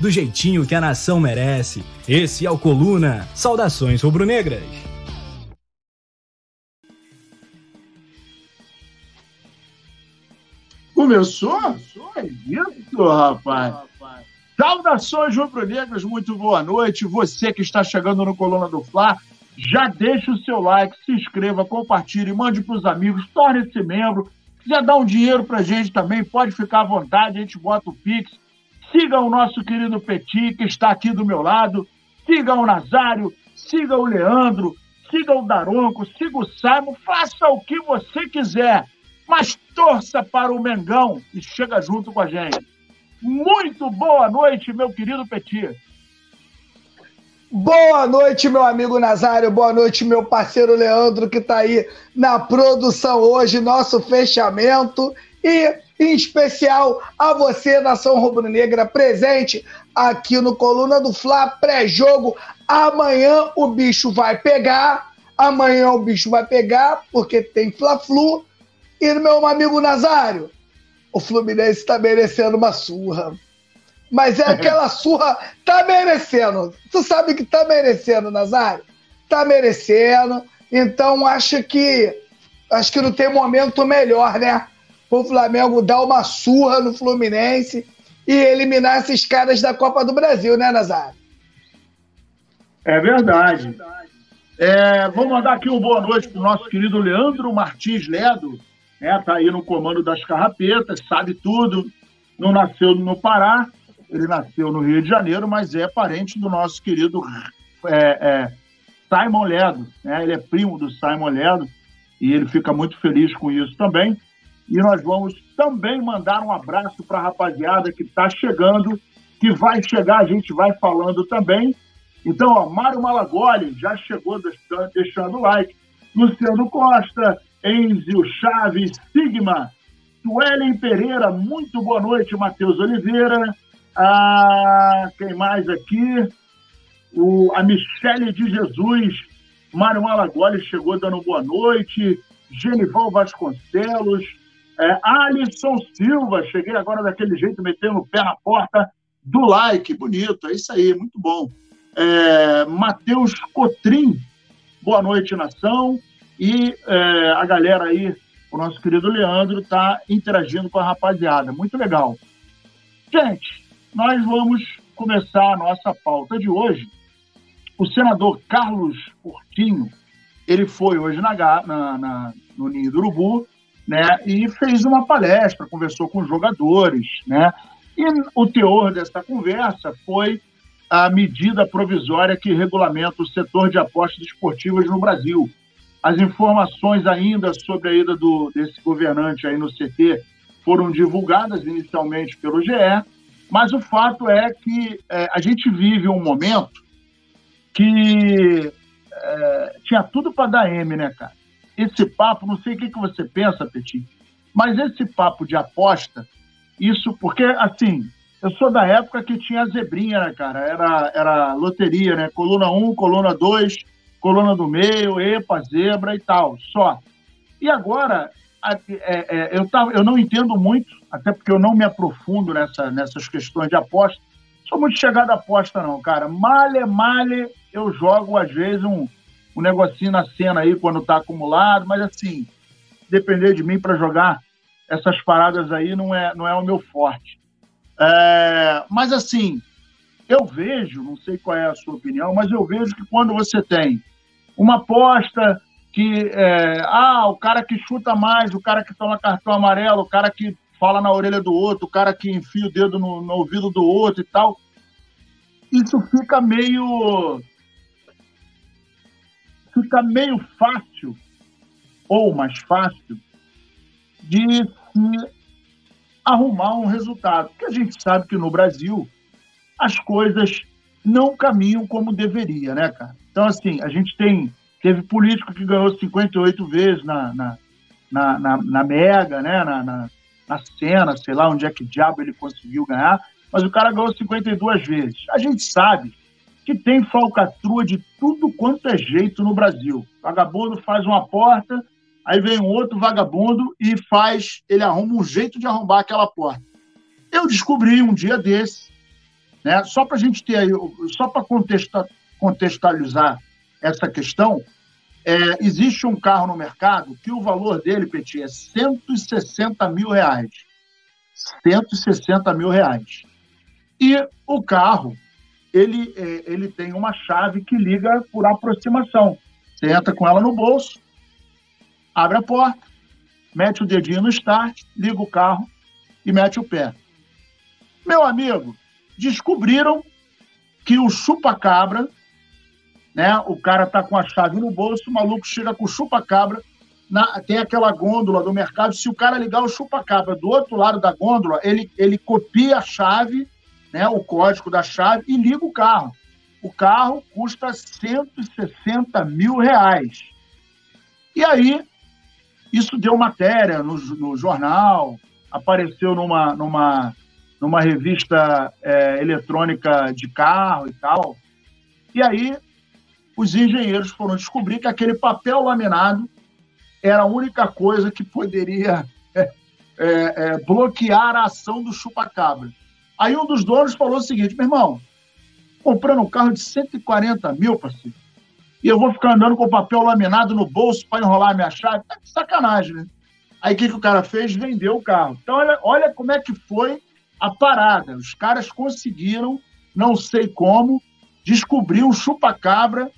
do jeitinho que a nação merece. Esse é o Coluna. Saudações rubro-negras. Começou? É isso, rapaz. Saudações rubro-negras, muito boa noite. Você que está chegando no Coluna do Fla, já deixa o seu like, se inscreva, compartilhe, mande para os amigos, torne-se membro. Se quiser dar um dinheiro para a gente também, pode ficar à vontade, a gente bota o Pix Siga o nosso querido Petit, que está aqui do meu lado. Siga o Nazário, siga o Leandro, siga o Daronco, siga o Simon, faça o que você quiser, mas torça para o Mengão e chega junto com a gente. Muito boa noite, meu querido Petit. Boa noite, meu amigo Nazário. Boa noite, meu parceiro Leandro, que está aí na produção hoje, nosso fechamento. E em especial a você, nação rubro-negra, presente aqui no Coluna do Fla pré-jogo. Amanhã o bicho vai pegar, amanhã o bicho vai pegar, porque tem Fla-Flu. E meu amigo Nazário, o Fluminense está merecendo uma surra. Mas é aquela surra, tá merecendo. Tu sabe que tá merecendo, Nazário? Tá merecendo. Então acho que acho que não tem momento melhor, né? O Flamengo dar uma surra no Fluminense e eliminar esses caras da Copa do Brasil, né, Nazário? É verdade. É, vou mandar aqui uma boa noite para o nosso querido Leandro Martins Ledo, né, tá aí no comando das carrapetas, sabe tudo, não nasceu no Pará, ele nasceu no Rio de Janeiro, mas é parente do nosso querido é, é, Simon Ledo, né, ele é primo do Simon Ledo, e ele fica muito feliz com isso também. E nós vamos também mandar um abraço para a rapaziada que está chegando, que vai chegar, a gente vai falando também. Então, ó, Mário Malagoli já chegou deixando o like. Luciano Costa, Enzio Chaves, Sigma, Suelen Pereira, muito boa noite, Matheus Oliveira. Ah, quem mais aqui? O, a Michele de Jesus, Mário Malagoli chegou dando boa noite. Genival Vasconcelos, é, Alisson Silva, cheguei agora daquele jeito, metendo o pé na porta do like, bonito, é isso aí, muito bom. É, Matheus Cotrim, boa noite, nação. E é, a galera aí, o nosso querido Leandro, está interagindo com a rapaziada, muito legal. Gente, nós vamos começar a nossa pauta de hoje. O senador Carlos Portinho, ele foi hoje na, na, na no Ninho do Urubu né? E fez uma palestra, conversou com jogadores, né? E o teor dessa conversa foi a medida provisória que regulamenta o setor de apostas esportivas no Brasil. As informações ainda sobre a ida do, desse governante aí no CT foram divulgadas inicialmente pelo GE, mas o fato é que é, a gente vive um momento que é, tinha tudo para dar M, né, cara? Esse papo, não sei o que, que você pensa, Petit, mas esse papo de aposta, isso porque, assim, eu sou da época que tinha zebrinha, né, cara? Era, era loteria, né? Coluna 1, coluna 2, coluna do meio, EPA, zebra e tal, só. E agora, é, é, eu, tava, eu não entendo muito, até porque eu não me aprofundo nessa, nessas questões de aposta. Sou muito chegado à aposta, não, cara. Male, male, eu jogo, às vezes, um, um negocinho na cena aí quando tá acumulado, mas assim, depender de mim para jogar essas paradas aí não é, não é o meu forte. É, mas assim, eu vejo, não sei qual é a sua opinião, mas eu vejo que quando você tem uma aposta que, é, ah, o cara que chuta mais, o cara que toma cartão amarelo, o cara que fala na orelha do outro, o cara que enfia o dedo no, no ouvido do outro e tal, isso fica meio fica meio fácil, ou mais fácil, de se arrumar um resultado. Porque a gente sabe que no Brasil as coisas não caminham como deveria, né, cara? Então, assim, a gente tem. Teve político que ganhou 58 vezes na, na, na, na, na Mega, né? Na, na, na cena, sei lá onde é que diabo ele conseguiu ganhar, mas o cara ganhou 52 vezes. A gente sabe que tem falcatrua de tudo quanto é jeito no Brasil. Vagabundo faz uma porta, aí vem um outro vagabundo e faz, ele arruma um jeito de arrombar aquela porta. Eu descobri um dia desse, né, só para a gente ter aí, só para contextualizar essa questão, é, existe um carro no mercado que o valor dele, Petit, é 160 mil reais. 160 mil reais. E o carro, ele, é, ele tem uma chave que liga por aproximação. Você entra com ela no bolso, abre a porta, mete o dedinho no start, liga o carro e mete o pé. Meu amigo, descobriram que o chupa-cabra, né? O cara tá com a chave no bolso, o maluco chega com o chupa-cabra, tem aquela gôndola do mercado. Se o cara ligar o chupa-cabra do outro lado da gôndola, ele, ele copia a chave né, o código da chave e liga o carro. O carro custa 160 mil reais. E aí, isso deu matéria no, no jornal, apareceu numa, numa, numa revista é, eletrônica de carro e tal. E aí, os engenheiros foram descobrir que aquele papel laminado era a única coisa que poderia é, é, bloquear a ação do chupa-cabra. Aí um dos donos falou o seguinte, meu irmão, comprando um carro de 140 mil, parceiro, e eu vou ficar andando com papel laminado no bolso para enrolar minha chave, tá de sacanagem, né? Aí o que, que o cara fez? Vendeu o carro. Então, olha, olha como é que foi a parada. Os caras conseguiram, não sei como, descobrir um chupa-cabra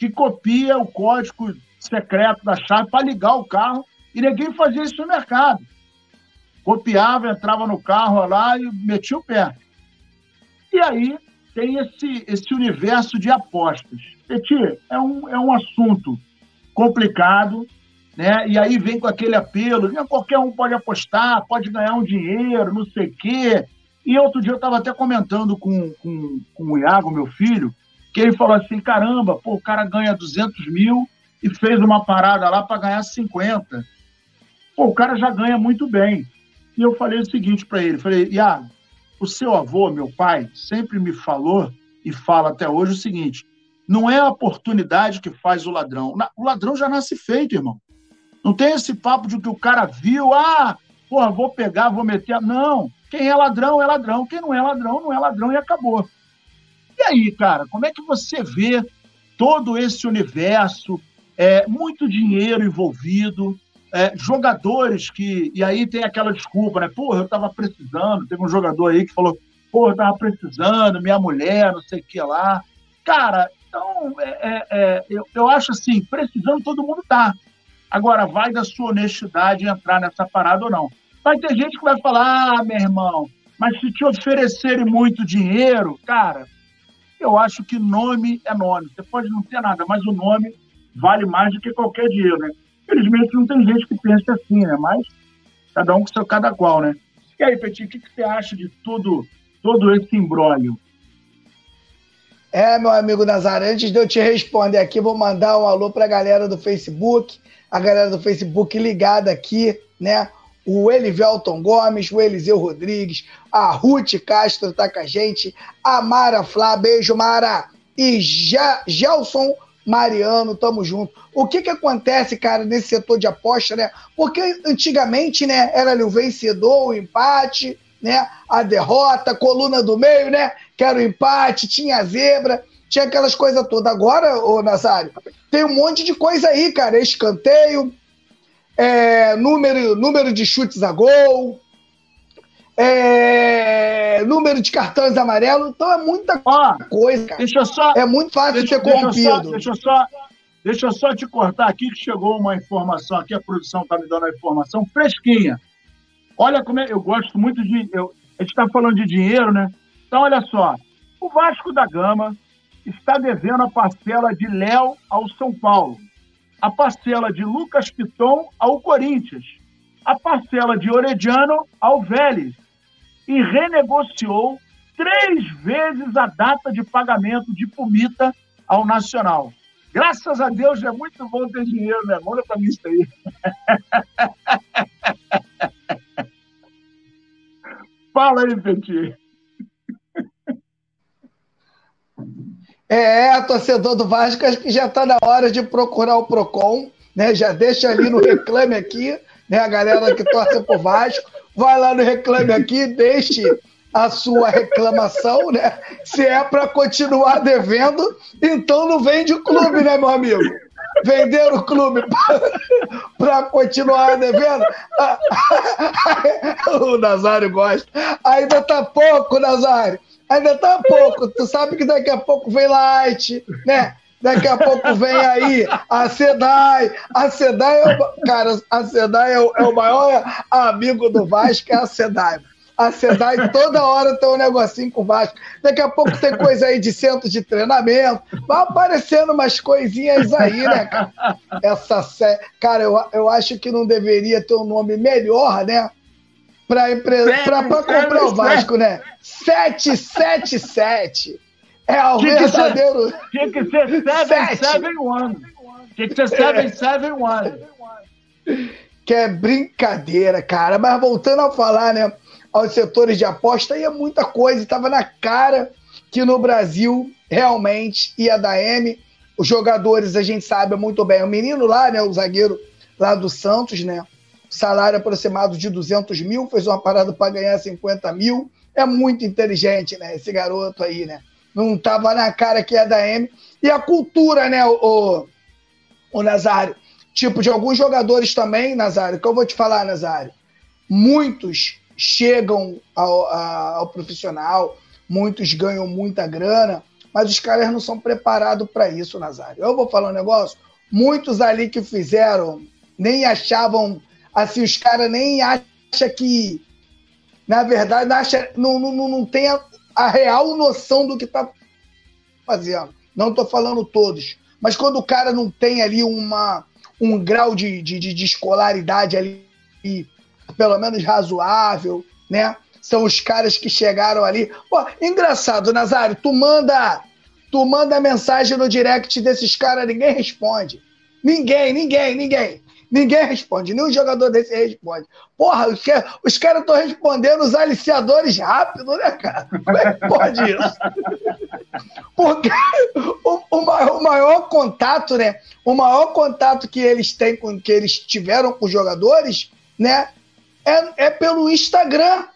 que copia o código secreto da chave para ligar o carro e ninguém fazia isso no mercado copiava, entrava no carro lá e metia o pé. E aí tem esse, esse universo de apostas. Peti, é um, é um assunto complicado, né? E aí vem com aquele apelo, né? qualquer um pode apostar, pode ganhar um dinheiro, não sei o quê. E outro dia eu estava até comentando com, com, com o Iago, meu filho, que ele falou assim, caramba, pô, o cara ganha 200 mil e fez uma parada lá para ganhar 50. Pô, o cara já ganha muito bem. E eu falei o seguinte para ele: falei, Iago, o seu avô, meu pai, sempre me falou e fala até hoje o seguinte: não é a oportunidade que faz o ladrão. O ladrão já nasce feito, irmão. Não tem esse papo de que o cara viu, ah, porra, vou pegar, vou meter. Não. Quem é ladrão é ladrão. Quem não é ladrão, não é ladrão e acabou. E aí, cara, como é que você vê todo esse universo? É, muito dinheiro envolvido, é, jogadores que. E aí tem aquela desculpa, né? Porra, eu tava precisando. Teve um jogador aí que falou: Porra, eu tava precisando, minha mulher, não sei o que lá. Cara, então, é, é, é, eu, eu acho assim: precisando todo mundo tá. Agora, vai da sua honestidade entrar nessa parada ou não. Vai ter gente que vai falar: Ah, meu irmão, mas se te oferecerem muito dinheiro, cara, eu acho que nome é nome. Você pode não ter nada, mas o nome vale mais do que qualquer dinheiro, né? Infelizmente não tem gente que pense assim, né? Mas cada um com seu cada qual, né? E aí, Petit, o que, que você acha de tudo, todo esse imbróglio? É, meu amigo Nazaré, antes de eu te responder aqui, vou mandar um alô para a galera do Facebook, a galera do Facebook ligada aqui, né? O Elivelton Gomes, o Eliseu Rodrigues, a Ruth Castro tá com a gente, a Mara Flá, beijo Mara, e Gelson Mariano, tamo junto. O que que acontece, cara, nesse setor de aposta, né? Porque antigamente, né, era ali o vencedor, o empate, né, a derrota, coluna do meio, né, que era o empate, tinha a zebra, tinha aquelas coisas todas. Agora, ô Nazário, tem um monte de coisa aí, cara, escanteio, é, número, número de chutes a gol, é, número de cartões amarelos, então é muita Ó, coisa, cara. Deixa só, é muito fácil deixa, de ser corrompido. Deixa eu, só, deixa, eu só, deixa eu só te cortar aqui, que chegou uma informação aqui, a produção está me dando a informação fresquinha. Olha como é, eu gosto muito de. Eu, a gente está falando de dinheiro, né? Então, olha só. O Vasco da Gama está devendo a parcela de Léo ao São Paulo, a parcela de Lucas Piton ao Corinthians, a parcela de Orediano ao Vélez e renegociou três vezes a data de pagamento de Pumita ao Nacional. Graças a Deus é muito bom ter dinheiro, né? Manda para mim isso aí. Fala aí, Petit. É, torcedor do Vasco, acho que já está na hora de procurar o PROCON, né? Já deixa ali no Reclame Aqui, né? A galera que torce pro Vasco, vai lá no Reclame Aqui, deixe a sua reclamação, né? Se é para continuar devendo, então não vende o clube, né, meu amigo? Vender o clube para continuar devendo. o Nazário gosta. Ainda tá pouco, Nazário. Ainda tá pouco. Tu sabe que daqui a pouco vem Light, né? Daqui a pouco vem aí a Sedai. A Sedai é o, cara, a Sedai é o, é o maior amigo do Vasco, é a Sedai. A Sedai toda hora tem um negocinho com o Vasco. Daqui a pouco tem coisa aí de centro de treinamento. Vai aparecendo umas coisinhas aí, né, cara? Essa. Cara, eu, eu acho que não deveria ter um nome melhor, né? Para comprar o Vasco, né? 777. É o tinha verdadeiro. Que ser, tinha que ser 771. Tinha que ser 771. Que é brincadeira, cara. Mas voltando a falar, né? Aos setores de aposta, ia muita coisa. Estava na cara que no Brasil realmente ia dar M. Os jogadores, a gente sabe muito bem. O menino lá, né? O zagueiro lá do Santos, né? Salário aproximado de 200 mil, fez uma parada para ganhar 50 mil. É muito inteligente, né? Esse garoto aí, né? Não tava na cara que é da M. E a cultura, né, o, o Nazário? Tipo, de alguns jogadores também, Nazário, que eu vou te falar, Nazário. Muitos chegam ao, ao profissional, muitos ganham muita grana, mas os caras não são preparados para isso, Nazário. Eu vou falar um negócio, muitos ali que fizeram nem achavam, assim, os caras nem acham que na verdade, acha, não, não, não tem a, real noção do que está fazendo. Não estou falando todos. Mas quando o cara não tem ali uma, um grau de, de, de escolaridade ali, pelo menos razoável, né? São os caras que chegaram ali. Pô, engraçado, Nazário, tu manda, tu manda mensagem no direct desses caras, ninguém responde. Ninguém, ninguém, ninguém. Ninguém responde, nenhum jogador desse responde. Porra, os, os caras estão respondendo os aliciadores rápido, né, cara? Como é que pode isso? Porque o, o, maior, o, maior, contato, né? O maior contato que eles têm, com, que eles tiveram com os jogadores, né? É, é pelo Instagram.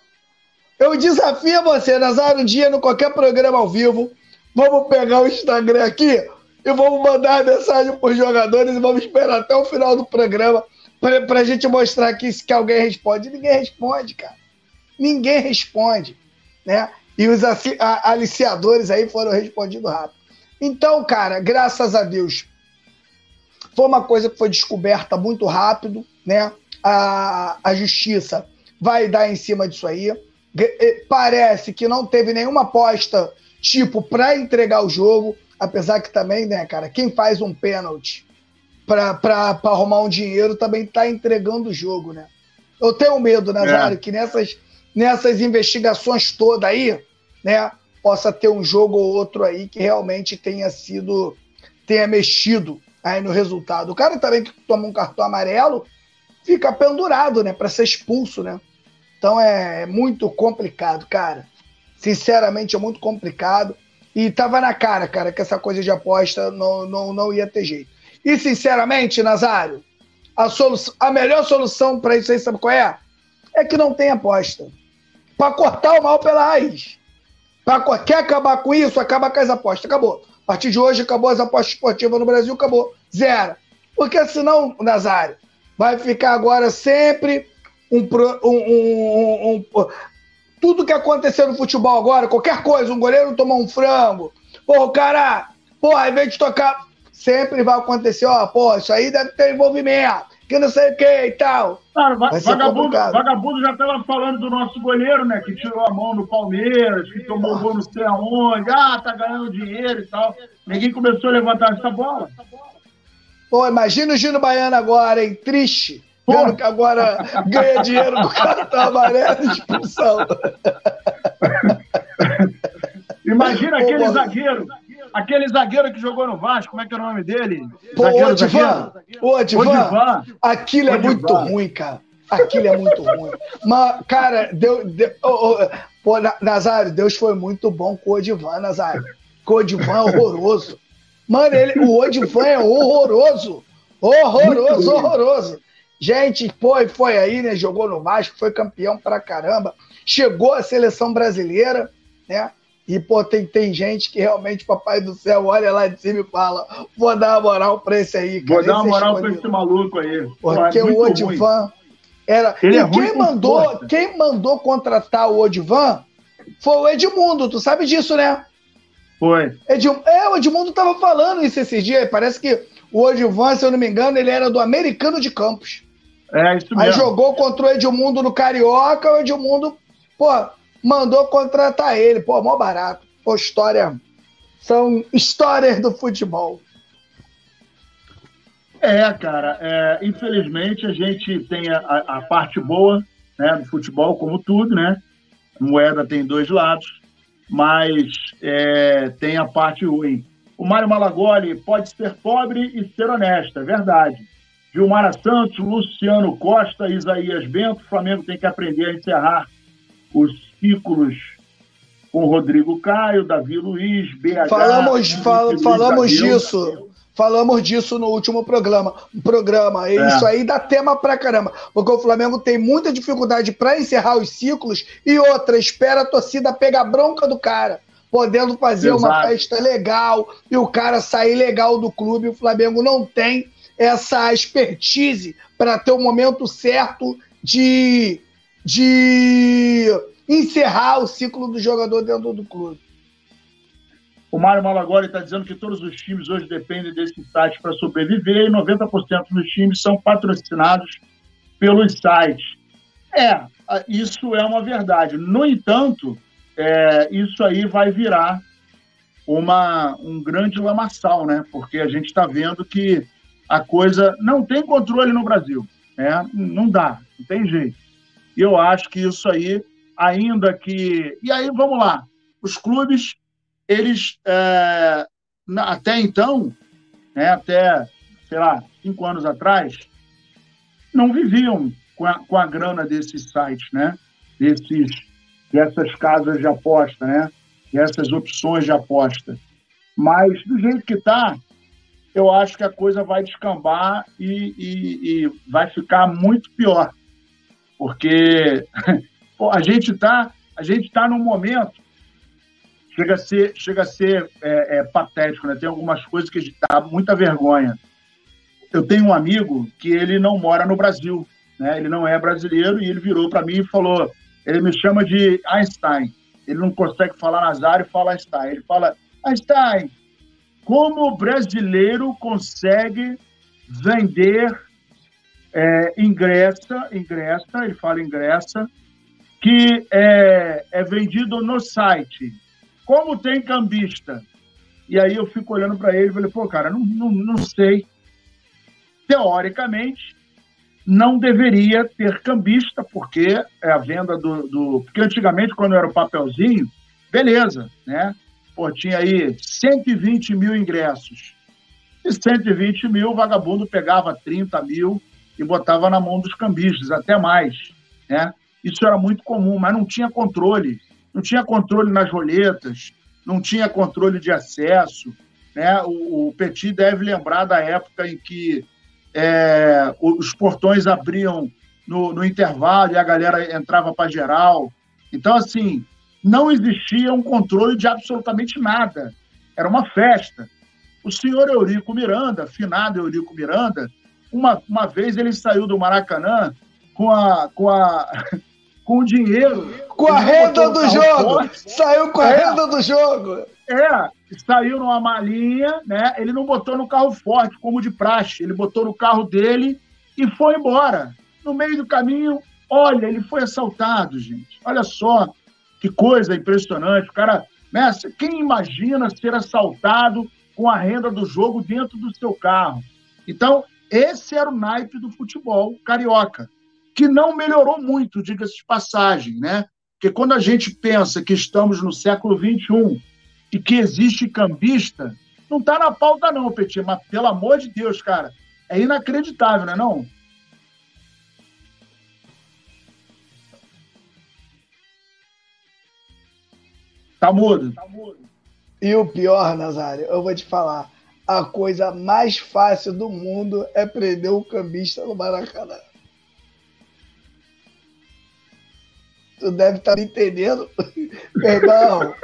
Eu desafio você, Nazário, um dia, no qualquer programa ao vivo. Vamos pegar o Instagram aqui e vamos mandar mensagem para os jogadores e vamos esperar até o final do programa para a gente mostrar que, que alguém responde. Ninguém responde, cara. Ninguém responde, né? E os aliciadores aí foram respondidos rápido. Então, cara, graças a Deus, foi uma coisa que foi descoberta muito rápido, né? A, a justiça vai dar em cima disso aí. Parece que não teve nenhuma aposta, tipo, para entregar o jogo. Apesar que também, né, cara, quem faz um pênalti para arrumar um dinheiro também está entregando o jogo, né? Eu tenho medo, Nazário, é. que nessas, nessas investigações todas aí, né, possa ter um jogo ou outro aí que realmente tenha sido, tenha mexido aí no resultado. O cara também que toma um cartão amarelo fica pendurado, né, para ser expulso, né? Então é, é muito complicado, cara. Sinceramente, é muito complicado. E tava na cara, cara, que essa coisa de aposta não, não, não ia ter jeito. E, sinceramente, Nazário, a, a melhor solução para isso aí, sabe qual é? É que não tem aposta. Para cortar o mal pela raiz. Pra, quer acabar com isso? Acaba com as apostas. Acabou. A partir de hoje, acabou as apostas esportivas no Brasil, acabou. Zero. Porque senão, Nazário, vai ficar agora sempre um, um, um, um tudo que aconteceu no futebol agora, qualquer coisa, um goleiro tomou um frango, pô, o cara, pô, ao invés de tocar, sempre vai acontecer, ó, pô, isso aí deve ter envolvimento, que não sei o que e tal. Cara, vagabundo, vagabundo já tava falando do nosso goleiro, né, que tirou a mão no Palmeiras, que tomou gol não sei aonde, ah, tá ganhando dinheiro e tal. Ninguém começou a levantar essa bola. Pô, imagina o Gino Baiano agora, hein, triste Vendo que agora ganha dinheiro com cartão amarelo de expulsão. Imagina aquele Ô, zagueiro, aquele zagueiro que jogou no Vasco, como é que é o nome dele? Pô, zagueiro, Odivan, ô, Odivan, aquilo é muito ruim, cara. Aquilo é muito ruim. Mas, cara, deu, deu oh, oh, pô, Nazário, Deus foi muito bom com o Odivan, Nazário. Com o Odivan é horroroso. Mano, ele, o Odivan é horroroso. Horroroso, horroroso. Gente, foi, foi aí, né? Jogou no Vasco, foi campeão pra caramba. Chegou à seleção brasileira, né? E, pô, tem, tem gente que realmente, papai do céu, olha lá de cima e fala: vou dar uma moral pra esse aí. Cara. Vou dar uma moral pra esse maluco aí. Porque pô, é o Odivan era. Ele e é quem mandou, quem mandou contratar o Odivan foi o Edmundo, tu sabe disso, né? Foi. Edm... É, o Edmundo tava falando isso esses dias. Parece que o Odivan, se eu não me engano, ele era do Americano de Campos. É, isso mesmo. Aí jogou contra o Edmundo no Carioca, o Edmundo, pô, mandou contratar ele. Pô, mó barato. Pô, história. São histórias do futebol. É, cara, é, infelizmente a gente tem a, a, parte boa né, do futebol, como tudo, né? moeda tem dois lados, mas é, tem a parte ruim. O Mário Malagoli pode ser pobre e ser honesto, é verdade. Gilmara Santos, Luciano Costa, Isaías Bento, o Flamengo tem que aprender a encerrar os ciclos com Rodrigo Caio, Davi Luiz, BH. Falamos, fal, falamos disso. Falamos disso no último programa. programa. É. Isso aí dá tema pra caramba. Porque o Flamengo tem muita dificuldade para encerrar os ciclos e outra, espera a torcida pegar bronca do cara. Podendo fazer Exato. uma festa legal e o cara sair legal do clube. O Flamengo não tem essa expertise para ter o momento certo de, de encerrar o ciclo do jogador dentro do clube. O Mário Malagoli está dizendo que todos os times hoje dependem desse site para sobreviver e 90% dos times são patrocinados pelos sites. É, isso é uma verdade. No entanto, é, isso aí vai virar uma, um grande lamaçal, né? Porque a gente está vendo que a coisa não tem controle no Brasil. Né? Não dá, não tem jeito. Eu acho que isso aí, ainda que. E aí, vamos lá. Os clubes eles, é, até então, né, até, sei lá, cinco anos atrás, não viviam com a, com a grana desses sites, né? Desses, dessas casas de aposta, né? Dessas opções de aposta. Mas, do jeito que está, eu acho que a coisa vai descambar e, e, e vai ficar muito pior. Porque a gente está a gente tá num momento chega a ser, chega a ser é, é, patético, né? Tem algumas coisas que dá muita vergonha. Eu tenho um amigo que ele não mora no Brasil, né? Ele não é brasileiro e ele virou para mim e falou, ele me chama de Einstein. Ele não consegue falar Nazário fala Einstein. Ele fala, Einstein, como o brasileiro consegue vender é, ingressa, ingressa, ele fala ingressa, que é, é vendido no site como tem cambista? E aí eu fico olhando para ele e falei, pô, cara, não, não, não sei. Teoricamente, não deveria ter cambista, porque é a venda do, do. Porque antigamente, quando era o papelzinho, beleza, né? Pô, tinha aí 120 mil ingressos. E 120 mil, o vagabundo pegava 30 mil e botava na mão dos cambistas, até mais, né? Isso era muito comum, mas não tinha controle não tinha controle nas roletas, não tinha controle de acesso. Né? O, o Petit deve lembrar da época em que é, os portões abriam no, no, intervalo e a galera entrava para geral. Então, assim, não existia um controle de absolutamente nada. Era uma festa. O senhor Eurico Miranda, finado Eurico Miranda, uma, uma vez ele saiu do Maracanã com a, com a, com o dinheiro. Com a renda do jogo! Forte. Saiu com a é, renda do jogo! É, saiu numa malinha, né? Ele não botou no carro forte, como de praxe. Ele botou no carro dele e foi embora. No meio do caminho, olha, ele foi assaltado, gente. Olha só que coisa impressionante. O cara, né? Quem imagina ser assaltado com a renda do jogo dentro do seu carro? Então, esse era o naipe do futebol carioca que não melhorou muito, diga-se de passagem, né? Porque quando a gente pensa que estamos no século XXI e que existe cambista, não está na pauta não, Petit, mas pelo amor de Deus, cara, é inacreditável, não é não? Tá mudo. Tá mudo. E o pior, Nazário, eu vou te falar, a coisa mais fácil do mundo é prender o cambista no Maracanã. Tu deve estar tá me entendendo, meu irmão.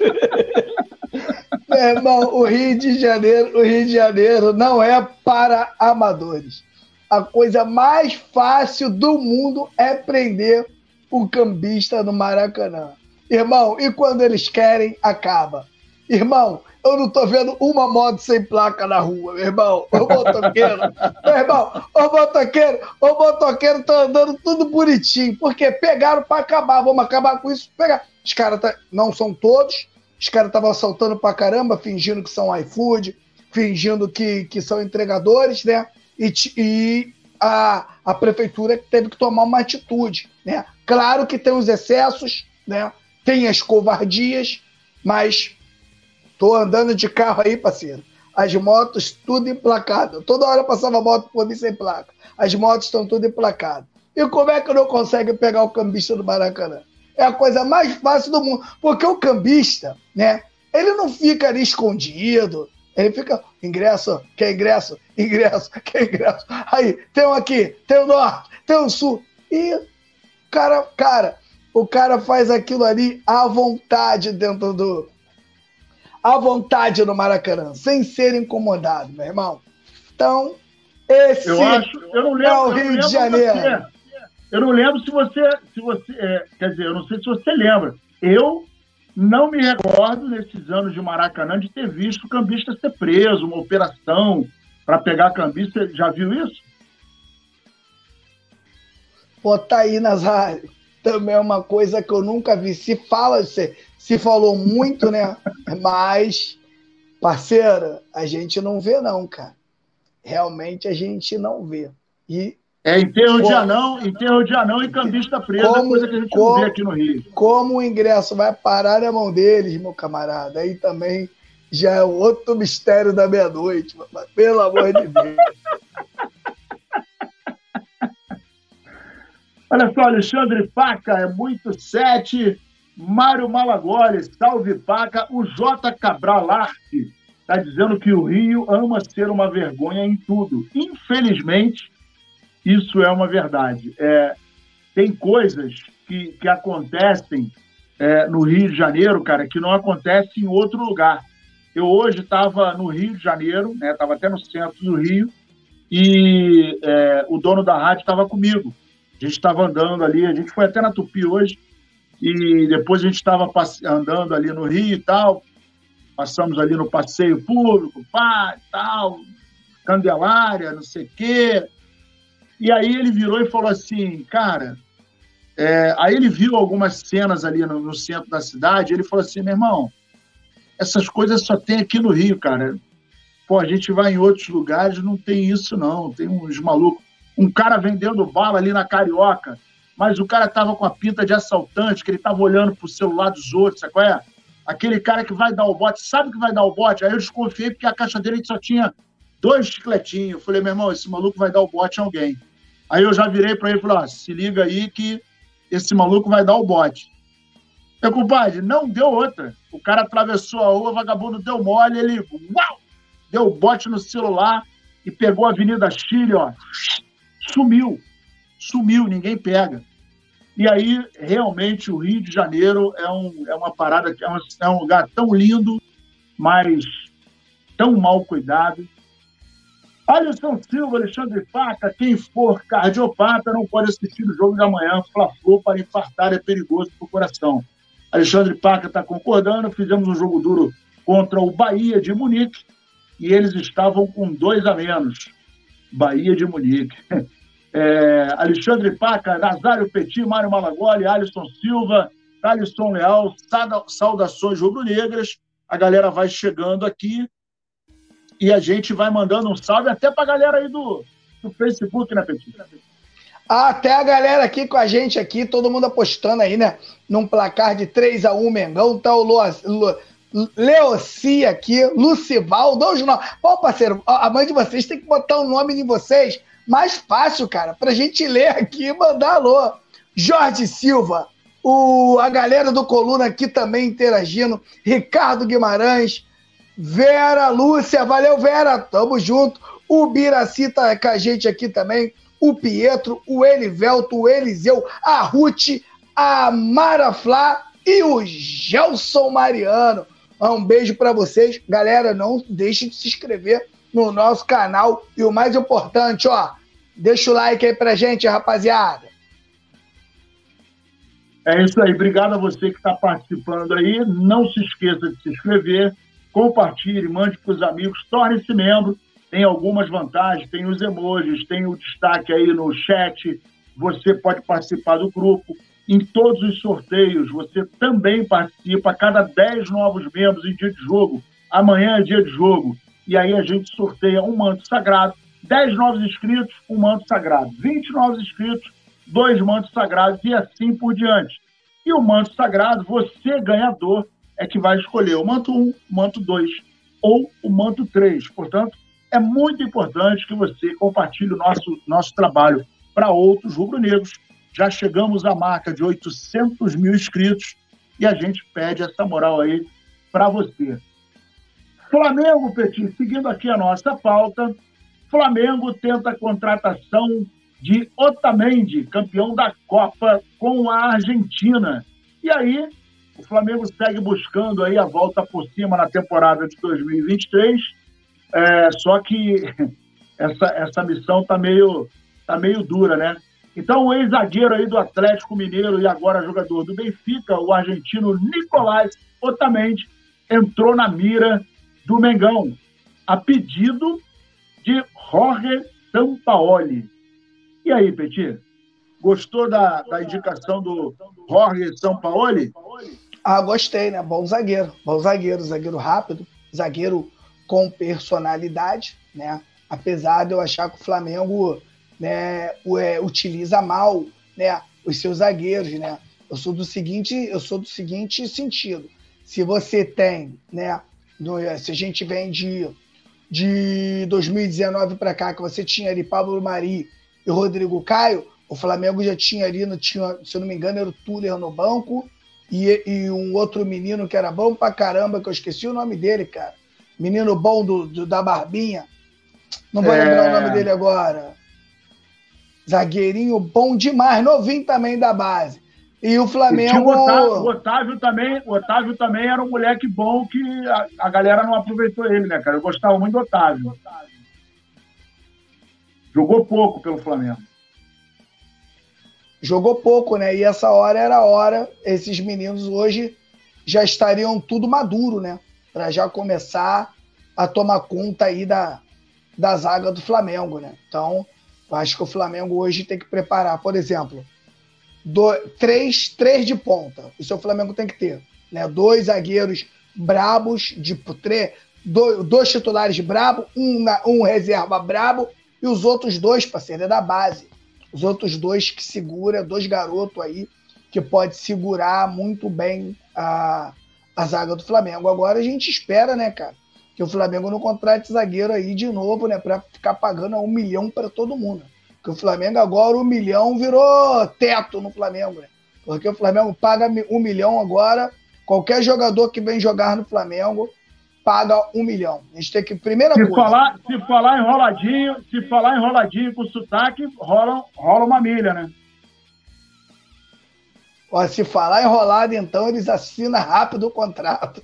meu irmão, o Rio de Janeiro, o Rio de Janeiro não é para amadores. A coisa mais fácil do mundo é prender o cambista no Maracanã. Irmão, e quando eles querem, acaba. Irmão, eu não tô vendo uma moto sem placa na rua, meu irmão. Ô motoqueiro, meu irmão, ô motoqueiro, ô motoqueiro tá andando tudo bonitinho. Porque pegaram para acabar. Vamos acabar com isso. Pegar. Os caras tá... não são todos. Os caras estavam assaltando pra caramba, fingindo que são iFood, fingindo que, que são entregadores, né? E, e a, a prefeitura teve que tomar uma atitude, né? Claro que tem os excessos, né? Tem as covardias, mas Tô andando de carro aí, parceiro. As motos tudo emplacado. Toda hora passava moto por mim sem placa. As motos estão tudo emplacadas. E como é que não consegue pegar o cambista do Maracanã? É a coisa mais fácil do mundo. Porque o cambista, né? Ele não fica ali escondido. Ele fica, ingresso, quer ingresso? Ingresso, quer ingresso? Aí, tem um aqui, tem o um norte, tem o um sul. E, cara, cara, o cara faz aquilo ali à vontade dentro do, à vontade no Maracanã, sem ser incomodado, meu irmão. Então, esse eu acho, eu não lembro, é o Rio de Janeiro. Você, eu não lembro se você, se você é, quer dizer, eu não sei se você lembra. Eu não me recordo, nesses anos de Maracanã, de ter visto o cambista ser preso, uma operação para pegar cambista. Já viu isso? Pô, tá aí, Nazário. Também é uma coisa que eu nunca vi. Se fala, se, se falou muito, né? Mas, parceira, a gente não vê, não, cara. Realmente a gente não vê. E é enterro como, de anão, enterro de anão e cambista preso, como, é coisa que a gente como, não vê aqui no Rio. Como o ingresso vai parar na mão deles, meu camarada, aí também já é outro mistério da meia-noite, pelo amor de Deus. Olha só, Alexandre Paca, é muito sete. Mário Malagoli, salve Paca. O J. Cabral Arte está dizendo que o Rio ama ser uma vergonha em tudo. Infelizmente, isso é uma verdade. É, tem coisas que, que acontecem é, no Rio de Janeiro, cara, que não acontecem em outro lugar. Eu hoje estava no Rio de Janeiro, estava né, até no centro do Rio, e é, o dono da rádio estava comigo. A gente estava andando ali, a gente foi até na Tupi hoje, e depois a gente estava andando ali no Rio e tal, passamos ali no passeio público, pá, tal, Candelária, não sei o quê. E aí ele virou e falou assim, cara, é... aí ele viu algumas cenas ali no, no, centro da cidade, ele falou assim, meu irmão, essas coisas só tem aqui no Rio, cara. Pô, a gente vai em outros lugares, não tem isso não, tem uns malucos. Um cara vendendo bala ali na Carioca, mas o cara tava com a pinta de assaltante, que ele tava olhando pro celular dos outros, sabe qual é? Aquele cara que vai dar o bote, sabe que vai dar o bote? Aí eu desconfiei porque a caixa dele só tinha dois chicletinhos. Eu falei, meu irmão, esse maluco vai dar o bote a alguém. Aí eu já virei para ele e falei, ó, se liga aí que esse maluco vai dar o bote. Meu compadre, não deu outra. O cara atravessou a rua, vagabundo deu mole, ele uau, deu bote no celular e pegou a Avenida Chile, ó, sumiu sumiu, ninguém pega. E aí, realmente, o Rio de Janeiro é, um, é uma parada, é um, é um lugar tão lindo, mas tão mal cuidado. Alisson Silva, Alexandre Faca, quem for cardiopata não pode assistir o jogo de amanhã. Fla-Flu para infartar é perigoso para o coração. Alexandre Paca está concordando. Fizemos um jogo duro contra o Bahia de Munique e eles estavam com dois a menos. Bahia de Munique. é, Alexandre Paca, Nazário Petit, Mário Malagoli, Alisson Silva, Alisson Leal, saudações rubro-negras. A galera vai chegando aqui e a gente vai mandando um salve até para a galera aí do, do Facebook, né, Petit? Até a galera aqui com a gente aqui, todo mundo apostando aí, né? Num placar de 3 a 1 Mengão, tá o Lu, Lu, Leoci aqui, Lucival, dois nomes. Pô, parceiro, a mãe de vocês tem que botar o nome de vocês mais fácil, cara, pra gente ler aqui e mandar alô. Jorge Silva, o, a galera do Coluna aqui também interagindo, Ricardo Guimarães, Vera Lúcia, valeu Vera, tamo junto. O Biraci tá com a gente aqui também, o Pietro, o Elivelto, o Eliseu, a Ruth, a Mara Flá e o Gelson Mariano. Um beijo para vocês. Galera, não deixe de se inscrever no nosso canal. E o mais importante, ó, deixa o like aí pra gente, rapaziada. É isso aí. Obrigado a você que está participando aí. Não se esqueça de se inscrever, compartilhe, mande para os amigos, torne-se membro. Tem algumas vantagens, tem os emojis, tem o destaque aí no chat. Você pode participar do grupo. Em todos os sorteios, você também participa. A cada 10 novos membros em dia de jogo, amanhã é dia de jogo, e aí a gente sorteia um manto sagrado. 10 novos inscritos, um manto sagrado. 20 novos inscritos, dois mantos sagrados e assim por diante. E o manto sagrado, você, ganhador, é que vai escolher o manto 1, o manto 2 ou o manto 3. Portanto, é muito importante que você compartilhe o nosso, nosso trabalho para outros rubro-negros já chegamos à marca de 800 mil inscritos e a gente pede essa moral aí para você. Flamengo, Petit, seguindo aqui a nossa pauta, Flamengo tenta a contratação de Otamendi, campeão da Copa com a Argentina. E aí, o Flamengo segue buscando aí a volta por cima na temporada de 2023, é, só que essa, essa missão está meio, tá meio dura, né? Então, o ex-zagueiro aí do Atlético Mineiro e agora jogador do Benfica, o argentino Nicolás Otamendi, entrou na mira do Mengão, a pedido de Jorge Sampaoli. E aí, Petit? Gostou da, da indicação do Jorge Sampaoli? Ah, gostei, né? Bom zagueiro. Bom zagueiro, zagueiro rápido, zagueiro com personalidade, né? Apesar de eu achar que o Flamengo né, é, utiliza mal né, os seus zagueiros, né? Eu sou do seguinte, eu sou do seguinte sentido. Se você tem, né, no, se a gente vem de, de 2019 para cá, que você tinha ali Pablo Mari e Rodrigo Caio, o Flamengo já tinha ali, tinha, se eu não me engano, era o Tuller no banco e, e um outro menino que era bom pra caramba, que eu esqueci o nome dele, cara. Menino bom do, do da Barbinha. Não vou é... lembrar o nome dele agora. Zagueirinho bom demais, novinho também da base. E o Flamengo. O Otávio, o Otávio, também, o Otávio também era um moleque bom que a, a, galera não aproveitou ele, né, cara? Eu gostava muito do Otávio. Jogou pouco pelo Flamengo. Jogou pouco, né? E essa hora era a hora. Esses meninos hoje já estariam tudo maduro, né? Para já começar a tomar conta aí da, da zaga do Flamengo, né? Então, acho que o Flamengo hoje tem que preparar, por exemplo, três, três de ponta. Isso o Flamengo tem que ter. Né? Dois zagueiros brabos, de dois, dois titulares brabo, um, um reserva brabo e os outros dois, parceiro, é da base. Os outros dois que segura, dois garotos aí que pode segurar muito bem a, a zaga do Flamengo. Agora a gente espera, né, cara, que o Flamengo não contrate zagueiro aí de novo, né? Para ficar pagando um milhão para todo mundo. Que o Flamengo agora, um milhão virou teto no Flamengo, né? Porque o Flamengo paga um milhão agora. Qualquer jogador que vem jogar no Flamengo paga um milhão. A gente tem que. Primeira se coisa. Falar, se falar enroladinho, se falar enroladinho com sotaque, rola, rola uma milha, né? Ó, se falar enrolado, então eles assinam rápido o contrato.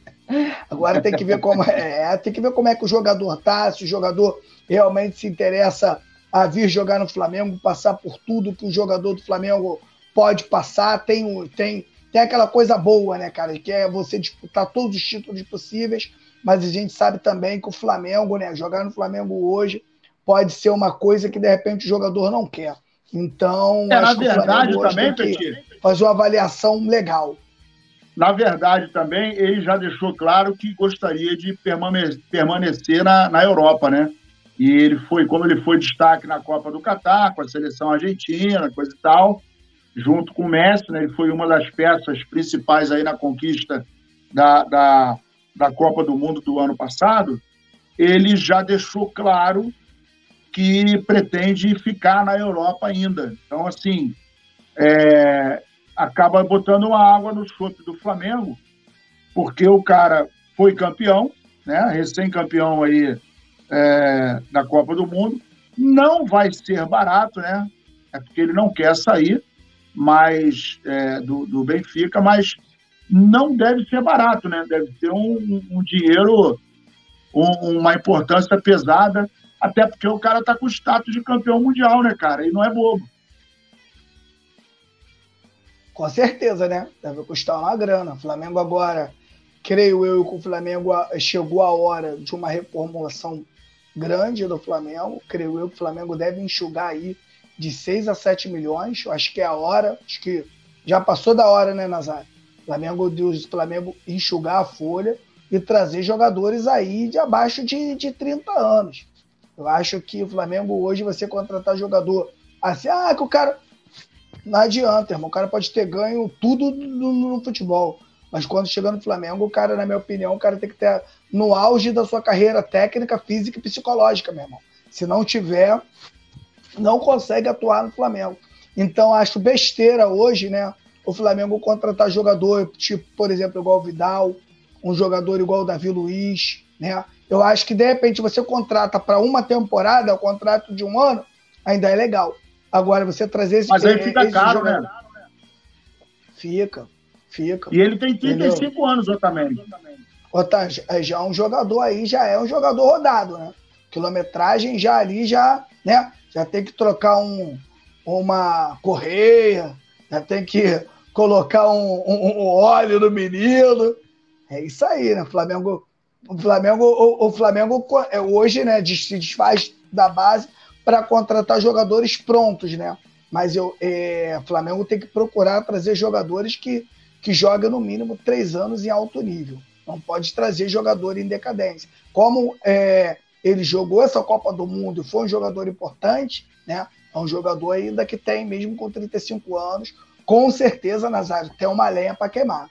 Agora tem que ver como é, é, tem que ver como é que o jogador tá, se o jogador realmente se interessa a vir jogar no Flamengo, passar por tudo que o jogador do Flamengo pode passar. Tem, tem, tem aquela coisa boa, né, cara? Que é você disputar todos os títulos possíveis, mas a gente sabe também que o Flamengo, né, jogar no Flamengo hoje pode ser uma coisa que de repente o jogador não quer. Então, é, na verdade também, Petit, fazer uma avaliação legal. Na verdade, também, ele já deixou claro que gostaria de permanecer na, na Europa, né? E ele foi, como ele foi destaque na Copa do Catar, com a seleção argentina, coisa e tal, junto com o Messi, né? Ele foi uma das peças principais aí na conquista da, da, da Copa do Mundo do ano passado, ele já deixou claro que pretende ficar na Europa ainda. Então, assim, é, acaba botando uma água no chope do Flamengo, porque o cara foi campeão, né, recém-campeão aí é, da Copa do Mundo, não vai ser barato, né? É porque ele não quer sair, mas é, do, do Benfica, mas não deve ser barato, né? Deve ter um, um dinheiro, um, uma importância pesada, até porque o cara tá com status de campeão mundial, né, cara? E não é bobo. Com certeza, né? Deve custar uma grana. O Flamengo agora, creio eu que o Flamengo chegou a hora de uma reformulação grande do Flamengo. Creio eu que o Flamengo deve enxugar aí de 6 a 7 milhões. Eu acho que é a hora, acho que já passou da hora, né, Nazário? Flamengo, Deus, Flamengo enxugar a folha e trazer jogadores aí de abaixo de, de 30 anos. Eu acho que o Flamengo hoje você contratar jogador assim, ah, que o cara. Não adianta, irmão. O cara pode ter ganho tudo no, no futebol. Mas quando chega no Flamengo, o cara, na minha opinião, o cara tem que ter no auge da sua carreira técnica, física e psicológica, meu irmão. Se não tiver, não consegue atuar no Flamengo. Então, acho besteira hoje, né? o Flamengo contratar jogador, tipo, por exemplo, igual o Vidal, um jogador igual o Davi Luiz, né? Eu acho que de repente você contrata para uma temporada, o contrato de um ano, ainda é legal. Agora você trazer esse Mas aí fica esse caro, jogador... né? Fica, fica. E ele tem 35 entendeu? anos, Otamendi. Otamendi, já é um jogador aí, já é um jogador rodado, né? Quilometragem já ali já, né? Já tem que trocar um, uma correia, já tem que colocar um, um, um óleo no menino. É isso aí, né? Flamengo, o Flamengo, o, o Flamengo é, hoje, né, se desfaz da base para contratar jogadores prontos, né? Mas eu, é, Flamengo tem que procurar trazer jogadores que, que joguem no mínimo três anos em alto nível. Não pode trazer jogador em decadência. Como é, ele jogou essa Copa do Mundo e foi um jogador importante, né? É um jogador ainda que tem, mesmo com 35 anos, com certeza, Nazário, tem uma lenha para queimar.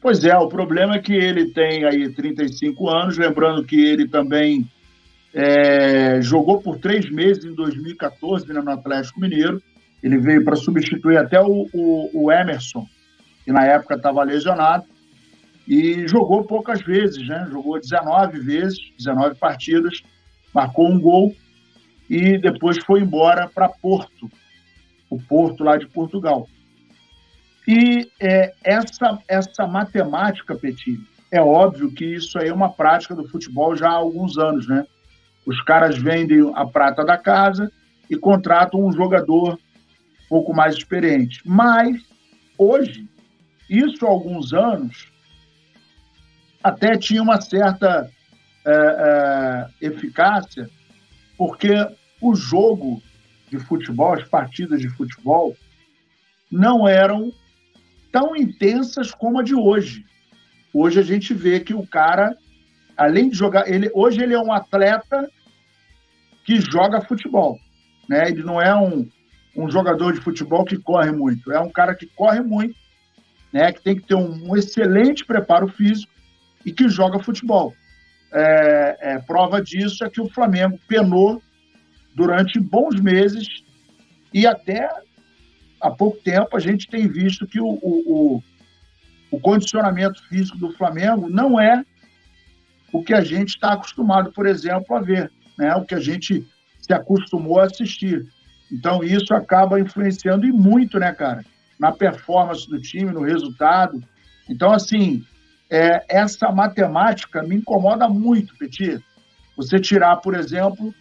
Pois é, o problema é que ele tem aí 35 anos, lembrando que ele também é, jogou por três meses em 2014 né, no Atlético Mineiro. Ele veio para substituir até o, o, o, Emerson, que na época estava lesionado, e jogou poucas vezes, né? Jogou 19 vezes, 19 partidas, marcou um gol e depois foi embora para Porto, o Porto lá de Portugal. E é, essa, essa matemática, Petit, é óbvio que isso aí é uma prática do futebol já há alguns anos, né? Os caras vendem a prata da casa e contratam um jogador um pouco mais experiente. Mas, hoje, isso há alguns anos, até tinha uma certa é, é, eficácia, porque o jogo de futebol, as partidas de futebol, não eram tão intensas como a de hoje. Hoje a gente vê que o cara, além de jogar, ele hoje ele é um atleta que joga futebol, né? Ele não é um, um jogador de futebol que corre muito, é um cara que corre muito, né? Que tem que ter um, um excelente preparo físico e que joga futebol. É, é, prova disso é que o Flamengo penou durante bons meses e até há pouco tempo a gente tem visto que o, o, o, o condicionamento físico do Flamengo não é o que a gente está acostumado, por exemplo, a ver, né? o que a gente se acostumou a assistir. Então, isso acaba influenciando e muito, né, cara, na performance do time, no resultado. Então, assim, é, essa matemática me incomoda muito, Petit. Você tirar, por exemplo,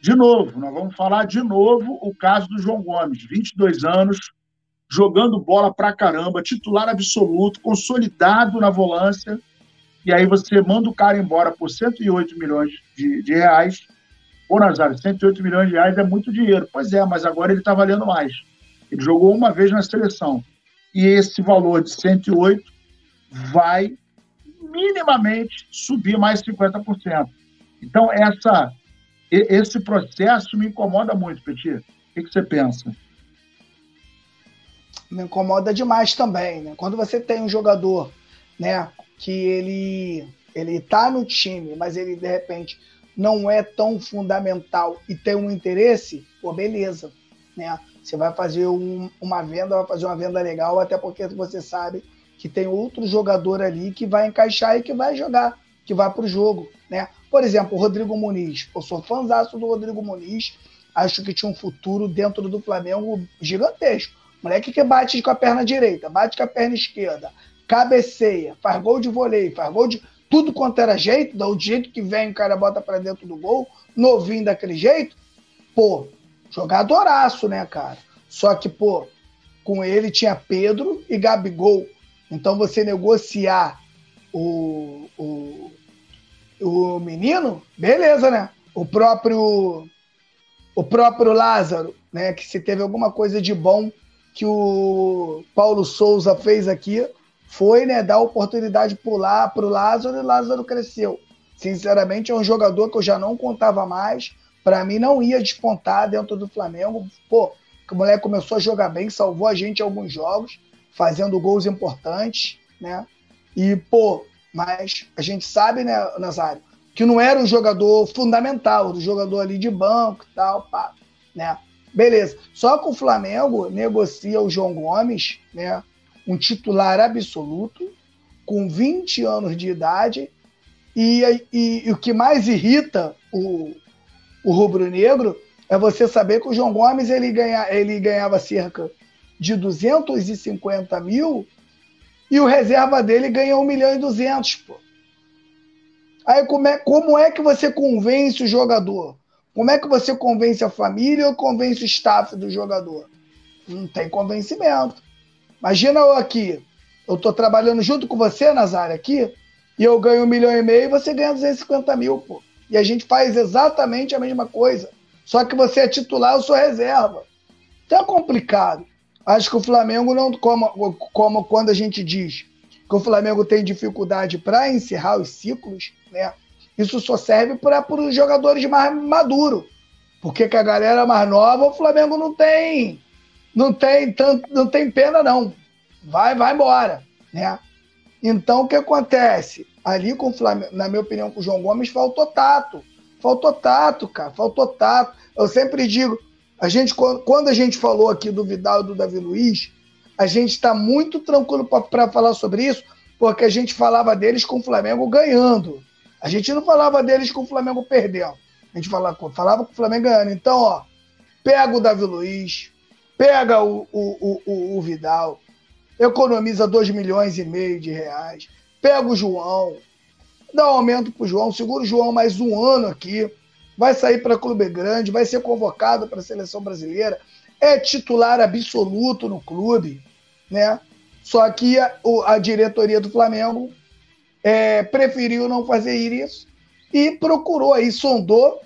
de novo, nós vamos falar de novo o caso do João Gomes, 22 anos, jogando bola pra caramba, titular absoluto, consolidado na volância, e aí você manda o cara embora por 108 milhões de, de reais. Pô, Nazário, 108 milhões de reais é muito dinheiro. Pois é, mas agora ele está valendo mais. Ele jogou uma vez na seleção. E esse valor de 108 vai minimamente subir mais 50%. Então, essa esse processo me incomoda muito, Petit. O que, que você pensa? Me incomoda demais também. Né? Quando você tem um jogador né, que ele ele tá no time, mas ele de repente não é tão fundamental e tem um interesse, pô, beleza, né? Você vai fazer um, uma venda, vai fazer uma venda legal, até porque você sabe que tem outro jogador ali que vai encaixar e que vai jogar, que vai para o jogo, né? Por exemplo, o Rodrigo Muniz. Eu sou fãzaço do Rodrigo Muniz. Acho que tinha um futuro dentro do Flamengo gigantesco. Moleque que bate com a perna direita, bate com a perna esquerda, cabeceia, faz gol de voleio, faz gol de tudo quanto era jeito, do jeito que vem o cara bota para dentro do gol, novinho daquele jeito. Pô, jogadoraço, né, cara? Só que, pô, com ele tinha Pedro e Gabigol. Então você negociar o, o, o menino, beleza, né? O próprio o próprio Lázaro, né? Que se teve alguma coisa de bom que o Paulo Souza fez aqui, foi né, dar oportunidade para o Lázaro e Lázaro cresceu. Sinceramente, é um jogador que eu já não contava mais. Para mim, não ia despontar dentro do Flamengo. Pô, o moleque começou a jogar bem, salvou a gente alguns jogos, fazendo gols importantes, né? E, pô, mas a gente sabe, né, Nazário, que não era um jogador fundamental, um jogador ali de banco e tal, pá, né? Beleza. Só que o Flamengo negocia o João Gomes, né? Um titular absoluto, com 20 anos de idade, e, e, e o que mais irrita o, o rubro-negro é você saber que o João Gomes ele, ganha, ele ganhava cerca de 250 mil e o reserva dele ganha 1 milhão e 200, pô. Aí como é, como é que você convence o jogador? Como é que você convence a família ou convence o staff do jogador? Não tem convencimento. Imagina eu aqui, eu estou trabalhando junto com você, Nazário, aqui, e eu ganho um milhão e meio e você ganha 250 mil, pô. E a gente faz exatamente a mesma coisa. Só que você é titular, eu sou reserva. Então é complicado. Acho que o Flamengo não, como, como quando a gente diz que o Flamengo tem dificuldade para encerrar os ciclos, né? Isso só serve para os jogadores mais maduros. Porque com a galera mais nova, o Flamengo não tem não tem tanto, não tem pena não. Vai, vai embora, né? Então o que acontece? Ali com o Flamengo, na minha opinião, com o João Gomes faltou tato. Faltou tato, cara, faltou tato. Eu sempre digo, a gente, quando a gente falou aqui do Vidal e do Davi Luiz, a gente está muito tranquilo para falar sobre isso, porque a gente falava deles com o Flamengo ganhando. A gente não falava deles com o Flamengo perdendo. A gente falava, falava com o Flamengo ganhando. Então, ó, pega o Davi Luiz, pega o, o, o, o Vidal, economiza 2 milhões e meio de reais, pega o João, dá um aumento o João, segura o João mais um ano aqui, vai sair para clube grande, vai ser convocado para a seleção brasileira, é titular absoluto no clube, né? Só que a, a diretoria do Flamengo é, preferiu não fazer isso e procurou aí, sondou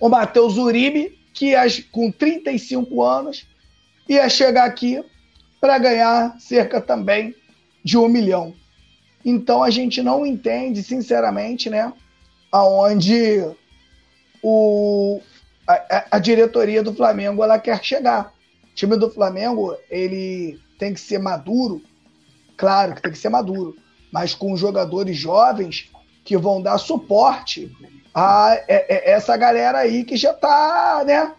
o Matheus Uribe, que com 35 anos ia chegar aqui para ganhar cerca também de um milhão. Então a gente não entende, sinceramente, né, aonde o, a, a, diretoria do Flamengo ela quer chegar. O time do Flamengo ele tem que ser maduro, claro que tem que ser maduro, mas com jogadores jovens que vão dar suporte a, essa galera aí que já está né,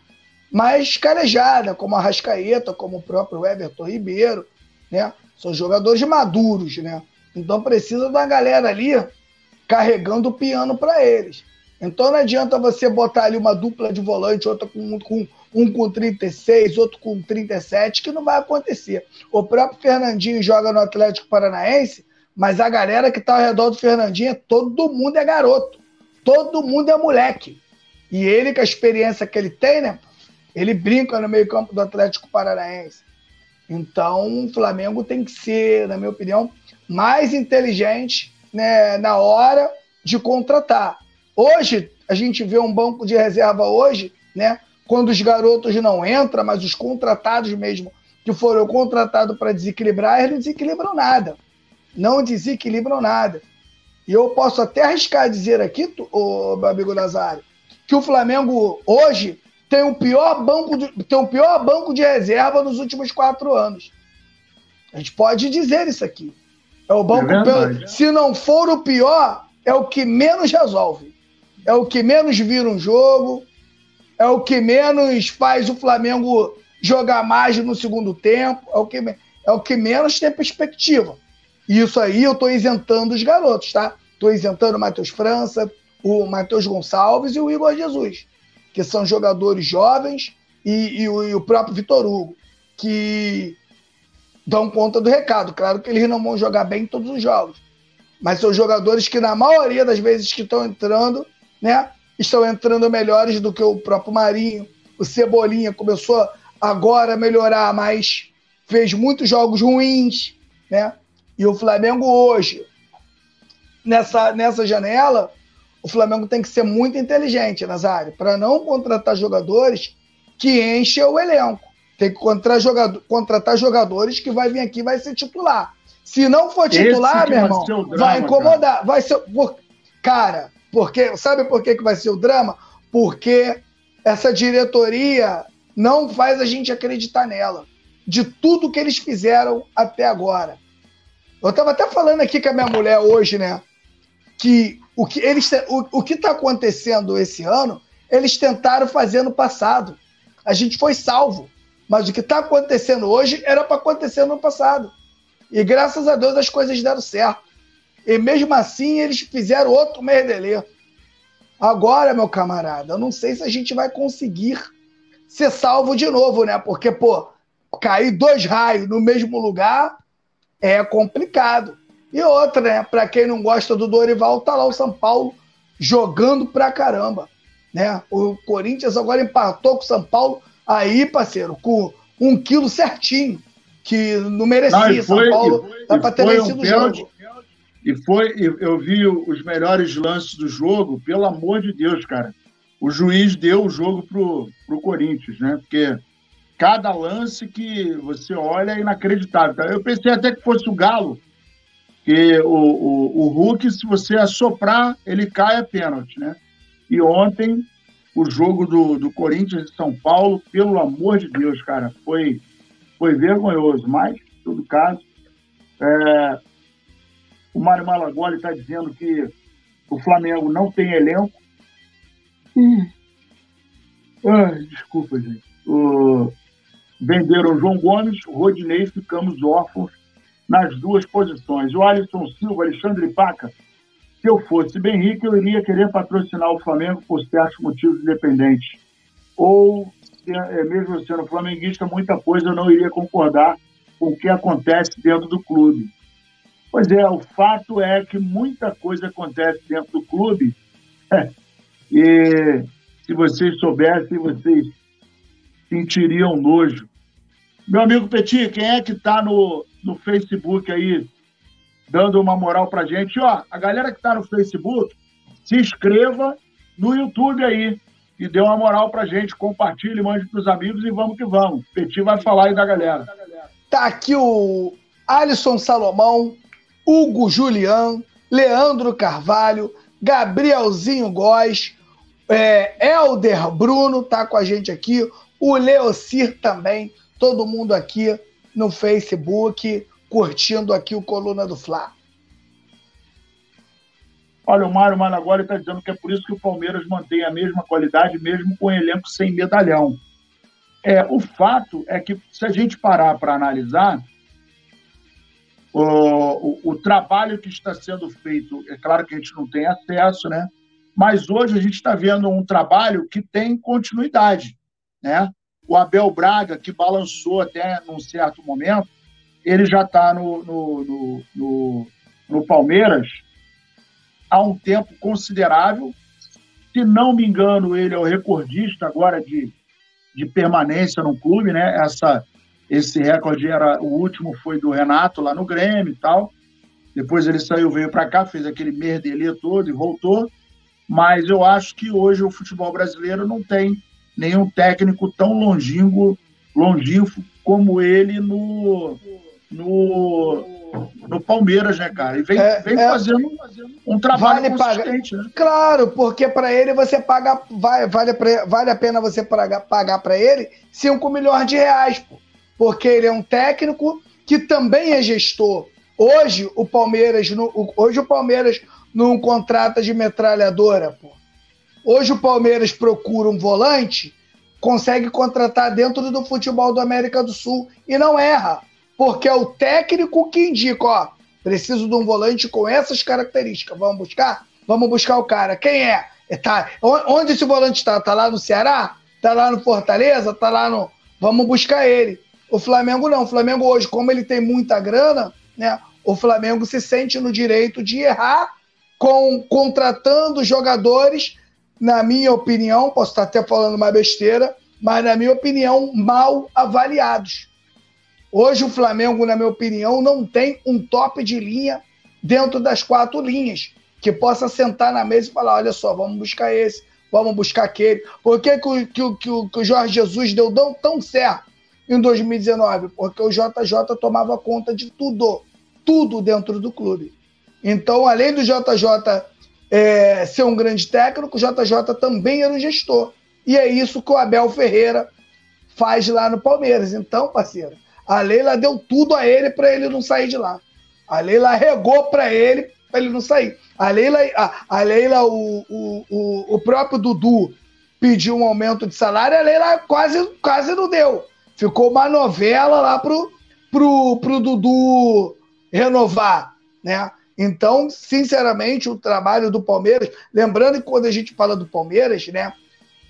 mais calejada, como a Rascaeta, como o próprio Everton Ribeiro, né? São jogadores maduros, né? Então precisa da galera ali carregando o piano para eles. Então não adianta você botar ali uma dupla de volante, outra com, com um com 36, outro com 37, que não vai acontecer. O próprio Fernandinho joga no Atlético Paranaense, mas a galera que está ao redor do Fernandinho, todo mundo é garoto. Todo mundo é moleque. E ele, com a experiência que ele tem, né? Ele brinca no meio-campo do Atlético Paranaense. Então, o Flamengo tem que ser, na minha opinião, mais inteligente né, na hora de contratar. Hoje, a gente vê um banco de reserva hoje, né? Quando os garotos não entram, mas os contratados mesmo, que foram contratados para desequilibrar, eles não desequilibram nada. Não desequilibram nada. E eu posso até arriscar dizer aqui, o meu amigo Nazário, que o Flamengo hoje tem o pior banco de, tem o pior banco de reserva nos últimos quatro anos. A gente pode dizer isso aqui. É o banco, é pelo, se não for o pior, é o que menos resolve. É o que menos vira um jogo, é o que menos faz o Flamengo jogar mais no segundo tempo, é o que, é o que menos tem perspectiva. Isso aí eu estou isentando os garotos, tá? Estou isentando o Matheus França, o Matheus Gonçalves e o Igor Jesus, que são jogadores jovens, e, e, o, e o próprio Vitor Hugo, que dão conta do recado. Claro que eles não vão jogar bem em todos os jogos, mas são jogadores que, na maioria das vezes que estão entrando, né, estão entrando melhores do que o próprio Marinho. O Cebolinha começou agora a melhorar, mas fez muitos jogos ruins, né? E o Flamengo hoje, nessa, nessa janela, o Flamengo tem que ser muito inteligente, Nazário, para não contratar jogadores que enchem o elenco. Tem que contratar, jogador, contratar jogadores que vai vir aqui e vai ser titular. Se não for titular, meu irmão, drama, vai incomodar. Cara. Vai ser. Por... Cara, porque, sabe por que, que vai ser o drama? Porque essa diretoria não faz a gente acreditar nela. De tudo que eles fizeram até agora. Eu estava até falando aqui com a minha mulher hoje, né? Que o que eles o, o que está acontecendo esse ano, eles tentaram fazer no passado. A gente foi salvo. Mas o que está acontecendo hoje era para acontecer no passado. E graças a Deus as coisas deram certo. E mesmo assim eles fizeram outro merdelê. Agora, meu camarada, eu não sei se a gente vai conseguir ser salvo de novo, né? Porque, pô, cair dois raios no mesmo lugar é complicado. E outra, né? Para quem não gosta do Dorival, tá lá o São Paulo jogando pra caramba. Né? O Corinthians agora empatou com o São Paulo aí, parceiro, com um quilo certinho, que não merecia. Não, foi, São Paulo dá para ter vencido um o jogo. E foi, eu vi os melhores lances do jogo, pelo amor de Deus, cara. O juiz deu o jogo pro, pro Corinthians, né? Porque cada lance que você olha é inacreditável. Eu pensei até que fosse o Galo, que o, o, o Hulk, se você assoprar, ele cai a pênalti, né? E ontem, o jogo do, do Corinthians e São Paulo, pelo amor de Deus, cara, foi, foi vergonhoso. Mas, em todo caso, é, o Mário Malagoli está dizendo que o Flamengo não tem elenco. Hum. Desculpa, gente. Venderam João Gomes, Rodinei, ficamos órfãos nas duas posições. O Alisson Silva, Alexandre Paca. Se eu fosse Benrique, eu iria querer patrocinar o Flamengo por certos motivos independentes. Ou, é, mesmo sendo flamenguista, muita coisa eu não iria concordar com o que acontece dentro do clube. Pois é, o fato é que muita coisa acontece dentro do clube e se vocês soubessem, vocês sentiriam nojo. Meu amigo Petit, quem é que está no, no Facebook aí dando uma moral pra gente? Ó, a galera que está no Facebook, se inscreva no YouTube aí e dê uma moral pra gente, compartilhe, mande pros amigos e vamos que vamos. Petit vai falar aí da galera. Tá aqui o Alisson Salomão, Hugo Julian, Leandro Carvalho, Gabrielzinho Góes, é, Elder Bruno tá com a gente aqui, o Leocir também, todo mundo aqui no Facebook, curtindo aqui o Coluna do Fla. Olha, o Mário Managoli está dizendo que é por isso que o Palmeiras mantém a mesma qualidade, mesmo com o elenco sem medalhão. É, o fato é que, se a gente parar para analisar, o, o, o, trabalho que está sendo feito, é claro que a gente não tem acesso, né? Mas hoje a gente está vendo um trabalho que tem continuidade, né? O Abel Braga, que balançou até num certo momento, ele já está no, no, no, no, no Palmeiras há um tempo considerável. Se não me engano, ele é o recordista agora de, de permanência no clube, né? Essa esse recorde era o último foi do Renato lá no Grêmio e tal. Depois ele saiu, veio para cá, fez aquele merdelê todo e voltou. Mas eu acho que hoje o futebol brasileiro não tem nenhum técnico tão longínquo, longínquo como ele no, no, no Palmeiras, né, cara? E vem, é, vem é, fazendo um trabalho vale consistente, pagar, né? Claro, porque para ele você paga, vai, vale, vale a pena você pagar, pagar para ele 5 milhões de reais, pô porque ele é um técnico que também é gestor. Hoje o Palmeiras, hoje o Palmeiras não contrata de metralhadora, pô. Hoje o Palmeiras procura um volante, consegue contratar dentro do futebol do América do Sul e não erra, porque é o técnico que indica, ó, preciso de um volante com essas características. Vamos buscar? Vamos buscar o cara. Quem é? é tá, onde esse volante está? Está lá no Ceará? Está lá no Fortaleza? Está lá no. Vamos buscar ele. O Flamengo não. O Flamengo hoje, como ele tem muita grana, né? O Flamengo se sente no direito de errar com contratando jogadores, na minha opinião, posso estar até falando uma besteira, mas na minha opinião, mal avaliados. Hoje o Flamengo, na minha opinião, não tem um top de linha dentro das quatro linhas que possa sentar na mesa e falar: olha só, vamos buscar esse, vamos buscar aquele. Por que, que, que, que, o Jorge Jesus deu tão certo em 2019? Porque o JJ tomava conta de tudo, tudo dentro do clube. Então, além do JJ é, ser um grande técnico, o JJ também era um gestor. E é isso que o Abel Ferreira faz lá no Palmeiras. Então, parceiro, a Leila deu tudo a ele para ele não sair de lá. A Leila regou para ele para ele não sair. A Leila, a, a Leila o, o, o, o próprio Dudu pediu um aumento de salário, a Leila quase, quase não deu. Ficou uma novela lá pro, pro, pro Dudu renovar, né? Então, sinceramente, o trabalho do Palmeiras, lembrando que quando a gente fala do Palmeiras, né,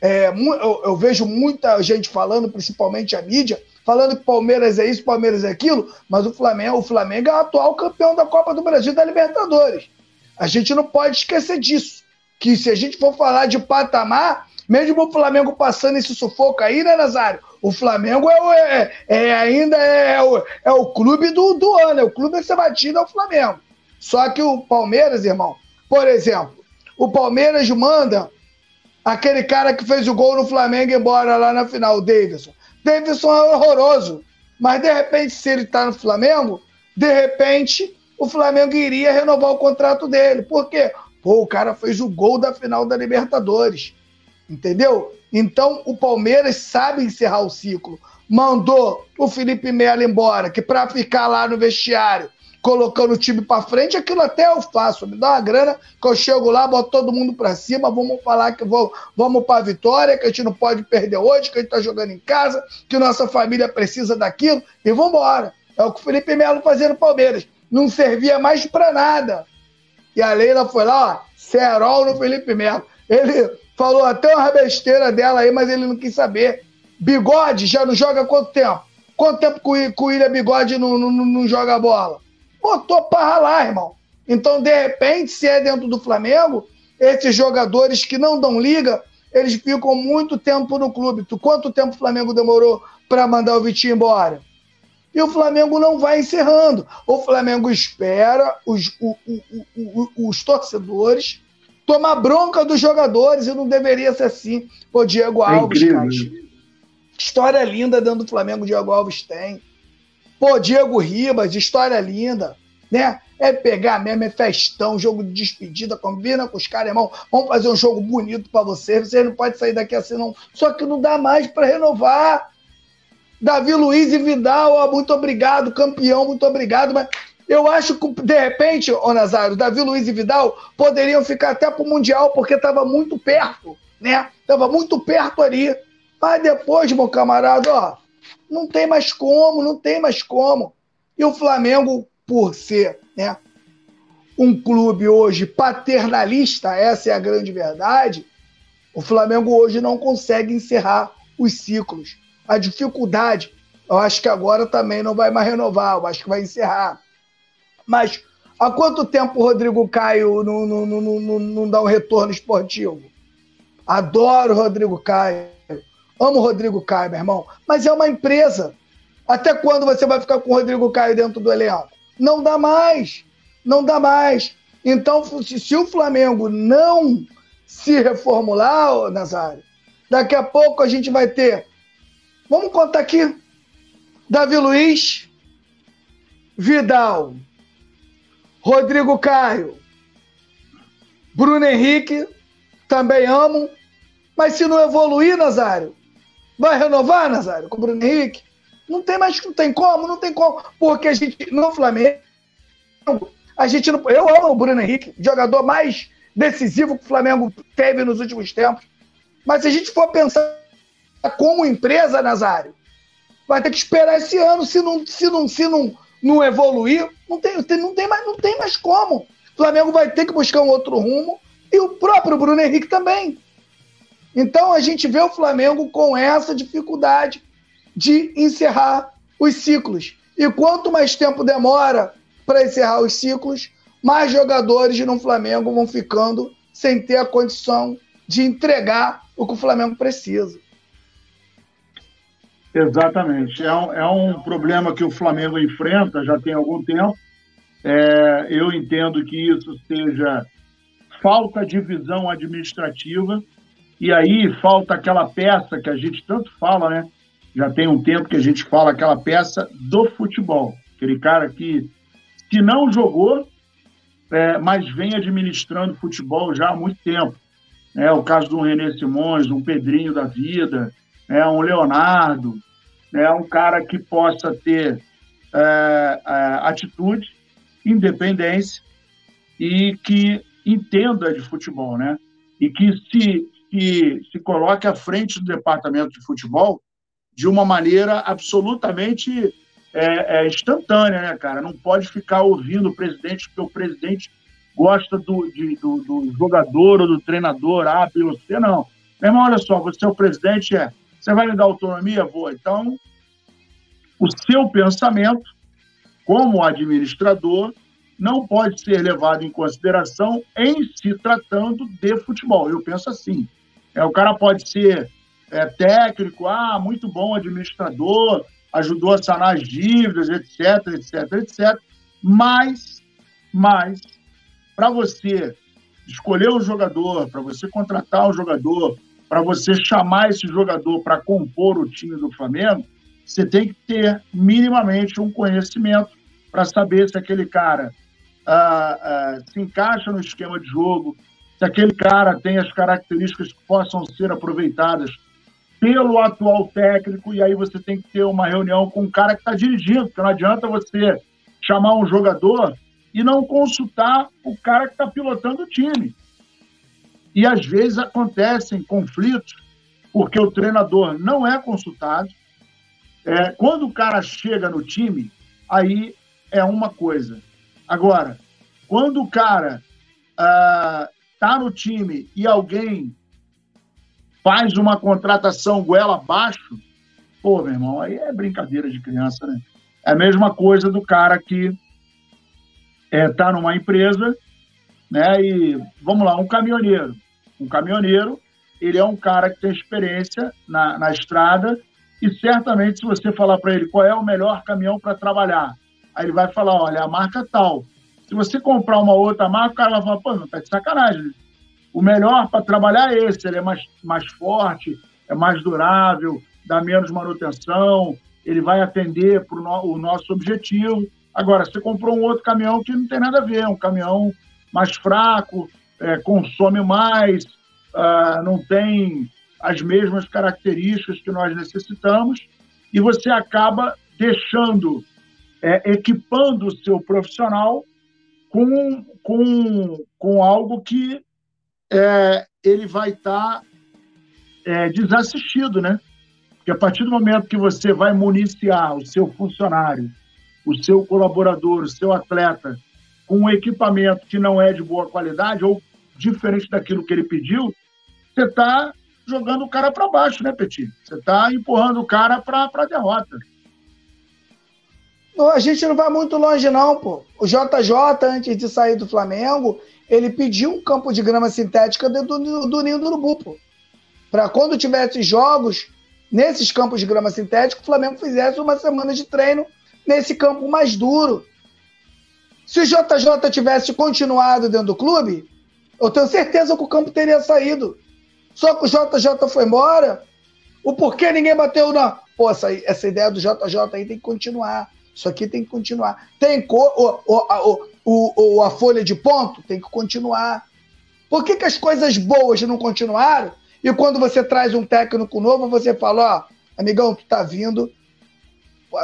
é, eu, eu, vejo muita gente falando, principalmente a mídia, falando que Palmeiras é isso, Palmeiras é aquilo, mas o Flamengo, o Flamengo é o atual campeão da Copa do Brasil e da Libertadores. A gente não pode esquecer disso. Que se a gente for falar de patamar, mesmo o Flamengo passando esse sufoco aí, né, Nazário? O Flamengo é, é, é ainda é, o, é o clube do, do ano, é o clube a ser batido é o Flamengo. Só que o Palmeiras, irmão, por exemplo, o Palmeiras manda aquele cara que fez o gol no Flamengo embora lá na final, o Davidson. Davidson é horroroso. Mas de repente, se ele está no Flamengo, de repente o Flamengo iria renovar o contrato dele. Por quê? Pô, o cara fez o gol da final da Libertadores. Entendeu? Então o Palmeiras sabe encerrar o ciclo. Mandou o Felipe Melo embora, que para ficar lá no vestiário colocando o time para frente, aquilo até eu faço. Me dá uma grana que eu chego lá, boto todo mundo para cima, vamos falar que vou, vamos para a vitória, que a gente não pode perder hoje, que a gente está jogando em casa, que nossa família precisa daquilo e vamos embora. É o que o Felipe Melo fazia no Palmeiras. Não servia mais para nada. E a Leila foi lá, ó, cerol no Felipe Melo. Ele falou até uma besteira dela aí, mas ele não quis saber. Bigode já não joga há quanto tempo? Quanto tempo que o William Bigode não, não, não joga bola? Botou para ralar, irmão. Então, de repente, se é dentro do Flamengo, esses jogadores que não dão liga, eles ficam muito tempo no clube. Quanto tempo o Flamengo demorou para mandar o Vitinho embora? E o Flamengo não vai encerrando. O Flamengo espera os, o, o, o, os torcedores tomar bronca dos jogadores e não deveria ser assim. Pô, Diego é Alves, é cara. História linda dentro do Flamengo, Diego Alves tem. Pô, Diego Ribas, história linda, né? É pegar mesmo, é festão, jogo de despedida, combina com os caras, irmão. Vamos fazer um jogo bonito para você. Você não pode sair daqui assim, não. Só que não dá mais para renovar. Davi Luiz e Vidal, ó, muito obrigado, campeão, muito obrigado. Mas eu acho que, de repente, ô Nazário, Davi Luiz e Vidal poderiam ficar até pro Mundial, porque estava muito perto, né? Tava muito perto ali. Mas depois, meu camarada, ó, não tem mais como, não tem mais como. E o Flamengo, por ser né, um clube hoje paternalista, essa é a grande verdade, o Flamengo hoje não consegue encerrar os ciclos. A dificuldade, eu acho que agora também não vai mais renovar, eu acho que vai encerrar. Mas há quanto tempo o Rodrigo Caio não, não, não, não, não dá um retorno esportivo? Adoro o Rodrigo Caio. Amo o Rodrigo Caio, meu irmão, mas é uma empresa. Até quando você vai ficar com o Rodrigo Caio dentro do elenco? Não dá mais. Não dá mais. Então, se o Flamengo não se reformular, Nazário, daqui a pouco a gente vai ter. Vamos contar aqui: Davi Luiz, Vidal, Rodrigo Caio, Bruno Henrique, também amo. Mas se não evoluir, Nazário, Vai renovar, Nazário, com o Bruno Henrique? Não tem mais, não tem como, não tem como. Porque a gente, no Flamengo, A gente não, eu amo o Bruno Henrique, jogador mais decisivo que o Flamengo teve nos últimos tempos. Mas se a gente for pensar como empresa, Nazário, vai ter que esperar esse ano. Se não, se não, se não, não evoluir, não tem, não, tem mais, não tem mais como. O Flamengo vai ter que buscar um outro rumo e o próprio Bruno Henrique também. Então a gente vê o Flamengo com essa dificuldade de encerrar os ciclos. E quanto mais tempo demora para encerrar os ciclos, mais jogadores no Flamengo vão ficando sem ter a condição de entregar o que o Flamengo precisa. Exatamente. É um, é um problema que o Flamengo enfrenta já tem algum tempo. É, eu entendo que isso seja falta de visão administrativa e aí falta aquela peça que a gente tanto fala, né? Já tem um tempo que a gente fala aquela peça do futebol. Aquele cara que, que não jogou, é, mas vem administrando futebol já há muito tempo. É o caso do René Simões, um Pedrinho da vida, é um Leonardo, é um cara que possa ter é, é, atitude, independência e que entenda de futebol, né? E que se, que se coloque à frente do departamento de futebol de uma maneira absolutamente é, é, instantânea, né, cara? Não pode ficar ouvindo o presidente, porque o presidente gosta do, de, do, do, jogador ou do treinador A, B ou C, não. Meu irmão, olha só, você é o presidente, é. Você vai me dar autonomia? Vou. Então, o seu pensamento, como administrador, não pode ser levado em consideração em se tratando de futebol. Eu penso assim. É, o cara pode ser é, técnico, ah, muito bom administrador, ajudou a sanar as dívidas, etc, etc, etc. Mas, mas, para você escolher o jogador, para você contratar o jogador, para você chamar esse jogador para compor o time do Flamengo, você tem que ter minimamente um conhecimento para saber se aquele cara ah, ah, se encaixa no esquema de jogo, se aquele cara tem as características que possam ser aproveitadas pelo atual técnico, e aí você tem que ter uma reunião com o cara que está dirigindo, porque não adianta você chamar um jogador e não consultar o cara que está pilotando o time. E às vezes acontecem conflitos porque o treinador não é consultado. É, quando o cara chega no time, aí é uma coisa. Agora, quando o cara está ah, no time e alguém faz uma contratação goela abaixo, pô, meu irmão, aí é brincadeira de criança, né? É a mesma coisa do cara que é, tá numa empresa, né? E vamos lá, um caminhoneiro. Um caminhoneiro, ele é um cara que tem experiência na, na estrada e certamente se você falar para ele qual é o melhor caminhão para trabalhar, aí ele vai falar, olha, a marca tal. Se você comprar uma outra marca, o cara vai falar, pô, não tá de sacanagem. O melhor para trabalhar é esse, ele é mais, mais forte, é mais durável, dá menos manutenção, ele vai atender para no, o nosso objetivo. Agora, você comprou um outro caminhão que não tem nada a ver, é um caminhão mais fraco, é, consome mais, uh, não tem as mesmas características que nós necessitamos, e você acaba deixando, é, equipando o seu profissional com, com, com algo que é, ele vai estar tá, é, desassistido, né? Porque a partir do momento que você vai municiar o seu funcionário, o seu colaborador, o seu atleta com um equipamento que não é de boa qualidade ou diferente daquilo que ele pediu, você está jogando o cara para baixo, né, Petit? Você está empurrando o cara para a derrota. A gente não vai muito longe, não, pô. O JJ, antes de sair do Flamengo, ele pediu um campo de grama sintética dentro do, do Ninho do Urubu, pô. Para quando tivesse jogos nesses campos de grama sintética, o Flamengo fizesse uma semana de treino nesse campo mais duro. Se o JJ tivesse continuado dentro do clube, eu tenho certeza que o campo teria saído. Só que o JJ foi embora. O porquê ninguém bateu na. Pô, essa, essa ideia do JJ aí tem que continuar. Isso aqui tem que continuar. Tem cor, o, a folha de ponto tem que continuar. Por que, que as coisas boas não continuaram? E quando você traz um técnico novo, você fala, ó, amigão, tu tá vindo,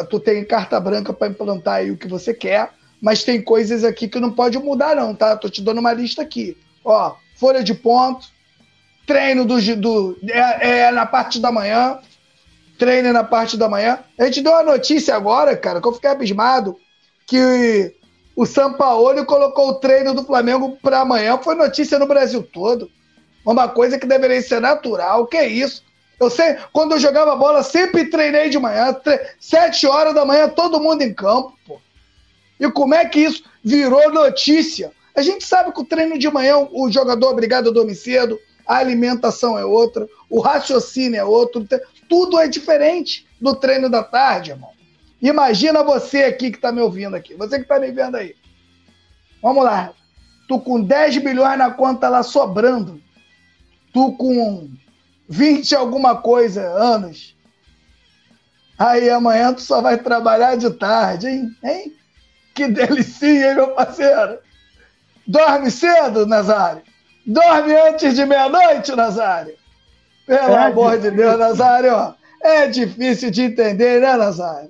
tu tem carta branca para implantar aí o que você quer, mas tem coisas aqui que não pode mudar, não, tá? Tô te dando uma lista aqui. Ó, folha de ponto, treino do, do é, é, na parte da manhã, treino na parte da manhã. A gente deu uma notícia agora, cara, que eu fiquei abismado, que o Sampaoli colocou o treino do Flamengo para amanhã. Foi notícia no Brasil todo. Uma coisa que deveria ser natural. Que é isso? Eu sei, quando eu jogava bola, sempre treinei de manhã, tre... sete horas da manhã, todo mundo em campo, pô. E como é que isso virou notícia? A gente sabe que o treino de manhã, o jogador é obrigado a dormir cedo, a alimentação é outra, o raciocínio é outro, tudo é diferente do treino da tarde, irmão. Imagina você aqui que está me ouvindo aqui, você que está me vendo aí. Vamos lá. Tu com 10 bilhões na conta lá sobrando. Tu com 20 alguma coisa anos. Aí amanhã tu só vai trabalhar de tarde, hein? hein? Que delicinha, hein, meu parceiro? Dorme cedo, Nazário? Dorme antes de meia-noite, Nazário? Pelo é amor difícil. de Deus, Nazário. É difícil de entender, né, Nazário?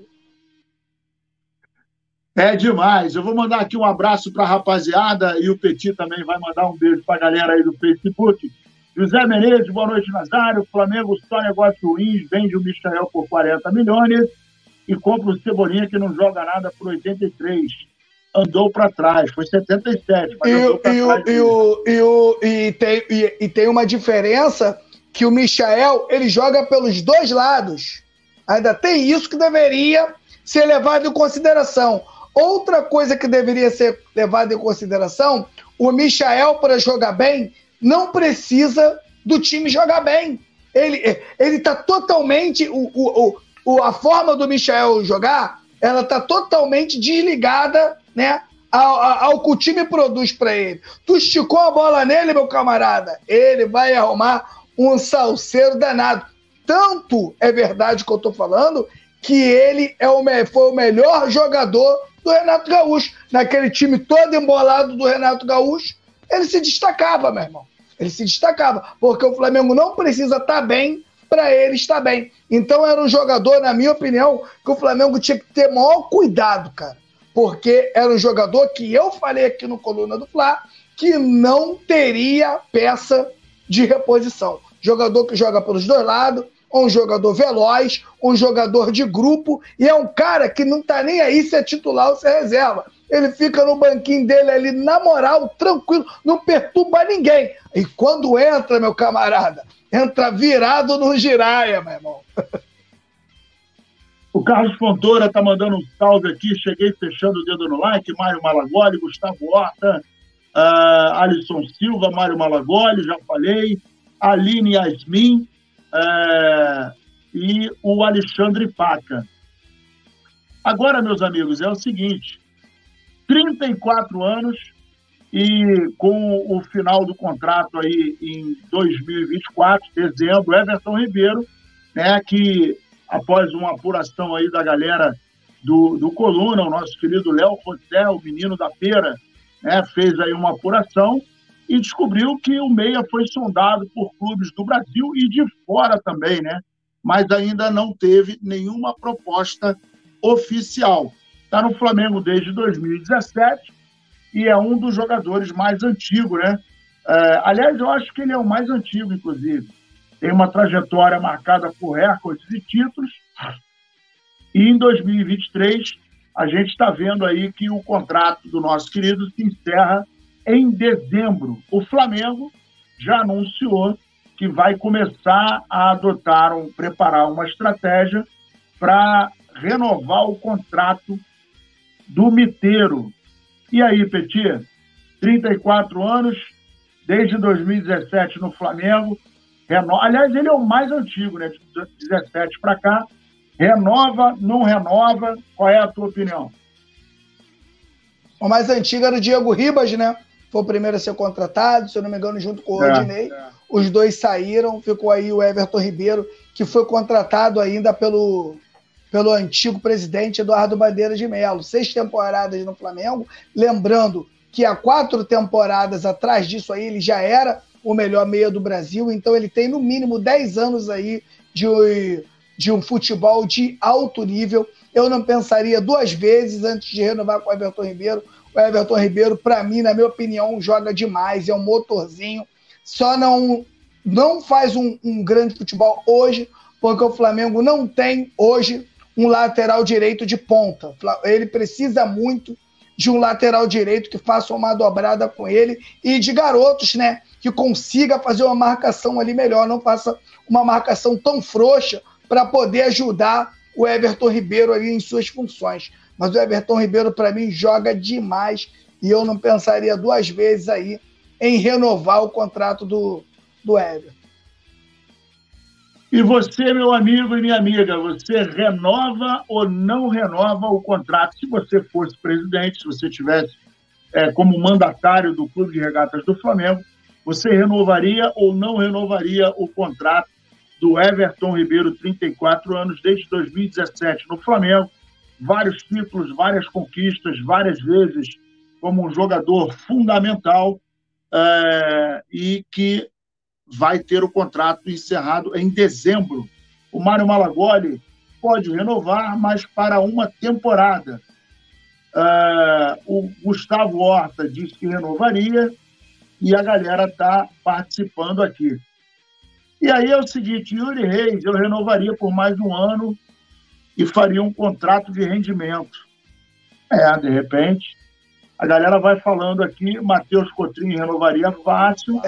É demais. Eu vou mandar aqui um abraço para a rapaziada e o Petit também vai mandar um beijo para a galera aí do Facebook. José Menezes, boa noite, Nazário. Flamengo só negócio ruim, vende o Michael por 40 milhões e compra o Cebolinha que não joga nada por 83. Andou para trás, foi 77. Mas e, e, trás e, o, e, o, e, tem, e, e tem uma diferença que o Michael ele joga pelos dois lados. Ainda tem isso que deveria ser levado em consideração. Outra coisa que deveria ser levada em consideração: o Michael, para jogar bem, não precisa do time jogar bem. Ele ele está totalmente o, o, o, a forma do Michel jogar, ela está totalmente desligada, né, ao, ao, que o time produz para ele. Tu esticou a bola nele, meu camarada, ele vai arrumar um salseiro danado. Tanto é verdade que eu estou falando que ele é o, foi o melhor jogador do Renato Gaúcho. Naquele time todo embolado do Renato Gaúcho, ele se destacava, meu irmão. Ele se destacava, porque o Flamengo não precisa estar tá bem para ele estar bem. Então era um jogador, na minha opinião, que o Flamengo tinha que ter maior cuidado, cara. Porque era um jogador que eu falei aqui no Coluna do Fla que não teria peça de reposição. Jogador que joga pelos dois lados, um jogador veloz, um jogador de grupo, e é um cara que não tá nem aí se é titular ou se é reserva. Ele fica no banquinho dele ali, na moral, tranquilo, não perturba ninguém. E quando entra, meu camarada, entra virado no giraia, meu irmão. O Carlos Fontoura tá mandando um salve aqui, cheguei fechando o dedo no like, Mário Malagoli, Gustavo Horta, uh, Alisson Silva, Mário Malagoli, já falei, Aline Yasmin, é, e o Alexandre Paca. Agora, meus amigos, é o seguinte: 34 anos e com o final do contrato aí em 2024, dezembro, Everton Ribeiro, né, que após uma apuração aí da galera do, do Coluna, o nosso querido Léo José, o menino da feira, né, fez aí uma apuração e descobriu que o Meia foi sondado por clubes do Brasil e de fora também, né? Mas ainda não teve nenhuma proposta oficial. Está no Flamengo desde 2017 e é um dos jogadores mais antigos, né? É, aliás, eu acho que ele é o mais antigo, inclusive. Tem uma trajetória marcada por recordes e títulos. E em 2023, a gente está vendo aí que o contrato do nosso querido se encerra em dezembro. O Flamengo já anunciou que vai começar a adotar, um, preparar uma estratégia para renovar o contrato do Miteiro. E aí, Petit? 34 anos, desde 2017 no Flamengo. Reno... Aliás, ele é o mais antigo, né? De 17 para cá. Renova, não renova? Qual é a tua opinião? O mais antigo era o Diego Ribas, né? Foi o primeiro a ser contratado, se eu não me engano, junto com o é, Rodinei. É. Os dois saíram, ficou aí o Everton Ribeiro, que foi contratado ainda pelo, pelo antigo presidente Eduardo Bandeira de Melo. Seis temporadas no Flamengo. Lembrando que há quatro temporadas atrás disso aí ele já era o melhor meia do Brasil, então ele tem no mínimo dez anos aí de, de um futebol de alto nível. Eu não pensaria duas vezes antes de renovar com o Everton Ribeiro. O Everton Ribeiro, para mim, na minha opinião, joga demais, é um motorzinho. Só não, não faz um, um grande futebol hoje, porque o Flamengo não tem hoje um lateral direito de ponta. Ele precisa muito de um lateral direito que faça uma dobrada com ele e de garotos, né? Que consiga fazer uma marcação ali melhor, não faça uma marcação tão frouxa para poder ajudar o Everton Ribeiro ali em suas funções. Mas o Everton Ribeiro, para mim, joga demais e eu não pensaria duas vezes aí em renovar o contrato do, do Everton. E você, meu amigo e minha amiga, você renova ou não renova o contrato? Se você fosse presidente, se você tivesse é, como mandatário do Clube de Regatas do Flamengo, você renovaria ou não renovaria o contrato do Everton Ribeiro, 34 anos, desde 2017 no Flamengo, vários títulos, várias conquistas, várias vezes como um jogador fundamental é, e que vai ter o contrato encerrado em dezembro. O Mário Malagoli pode renovar, mas para uma temporada. Uh, o Gustavo Horta disse que renovaria e a galera está participando aqui. E aí é o seguinte, Yuri Reis, eu renovaria por mais um ano e faria um contrato de rendimento. É, de repente, a galera vai falando aqui, Matheus Cotrim renovaria fácil.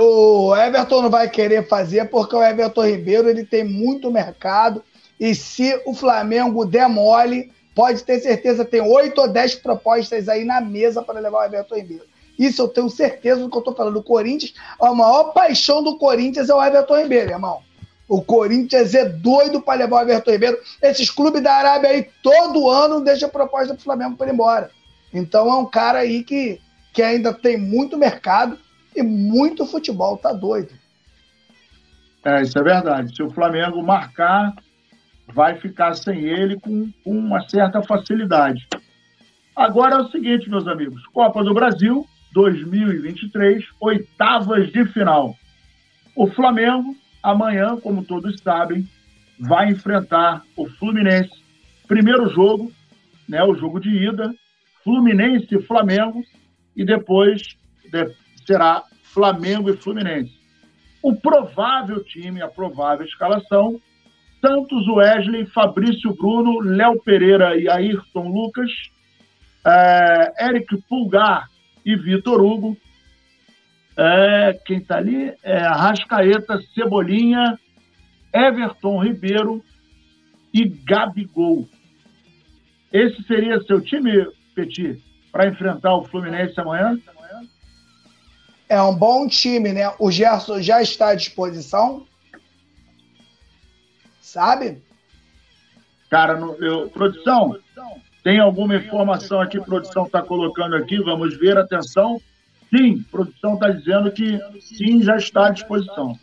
o Everton não vai querer fazer porque o Everton Ribeiro ele tem muito mercado e se o Flamengo der mole, pode ter certeza, tem oito ou dez propostas aí na mesa para levar o Everton Ribeiro. Isso eu tenho certeza do que eu estou falando. O Corinthians, a maior paixão do Corinthians é o Everton Ribeiro, irmão. O Corinthians é doido para levar o Everton Ribeiro. Esses clubes da Arábia aí, todo ano, deixam proposta do Flamengo para ir embora. Então é um cara aí que, que ainda tem muito mercado e muito futebol, tá doido. É, isso é verdade. Se o Flamengo marcar, vai ficar sem ele com, com uma certa facilidade. Agora é o seguinte, meus amigos: Copa do Brasil 2023, oitavas de final. O Flamengo, amanhã, como todos sabem, vai enfrentar o Fluminense. Primeiro jogo, né, o jogo de ida, Fluminense e Flamengo, e depois será Flamengo e Fluminense. O provável time, a provável escalação, Santos Wesley, Fabrício Bruno, Léo Pereira e Ayrton Lucas, é, Eric Pulgar e Vitor Hugo. É, quem está ali é Arrascaeta, Cebolinha, Everton Ribeiro e Gabigol. Esse seria seu time, Petit, para enfrentar o Fluminense amanhã? É um bom time, né? O Gerson já está à disposição. Sabe? Cara, no, eu, produção, tem alguma informação aqui? Produção está colocando aqui, vamos ver, atenção. Sim, produção está dizendo que sim, já está à disposição.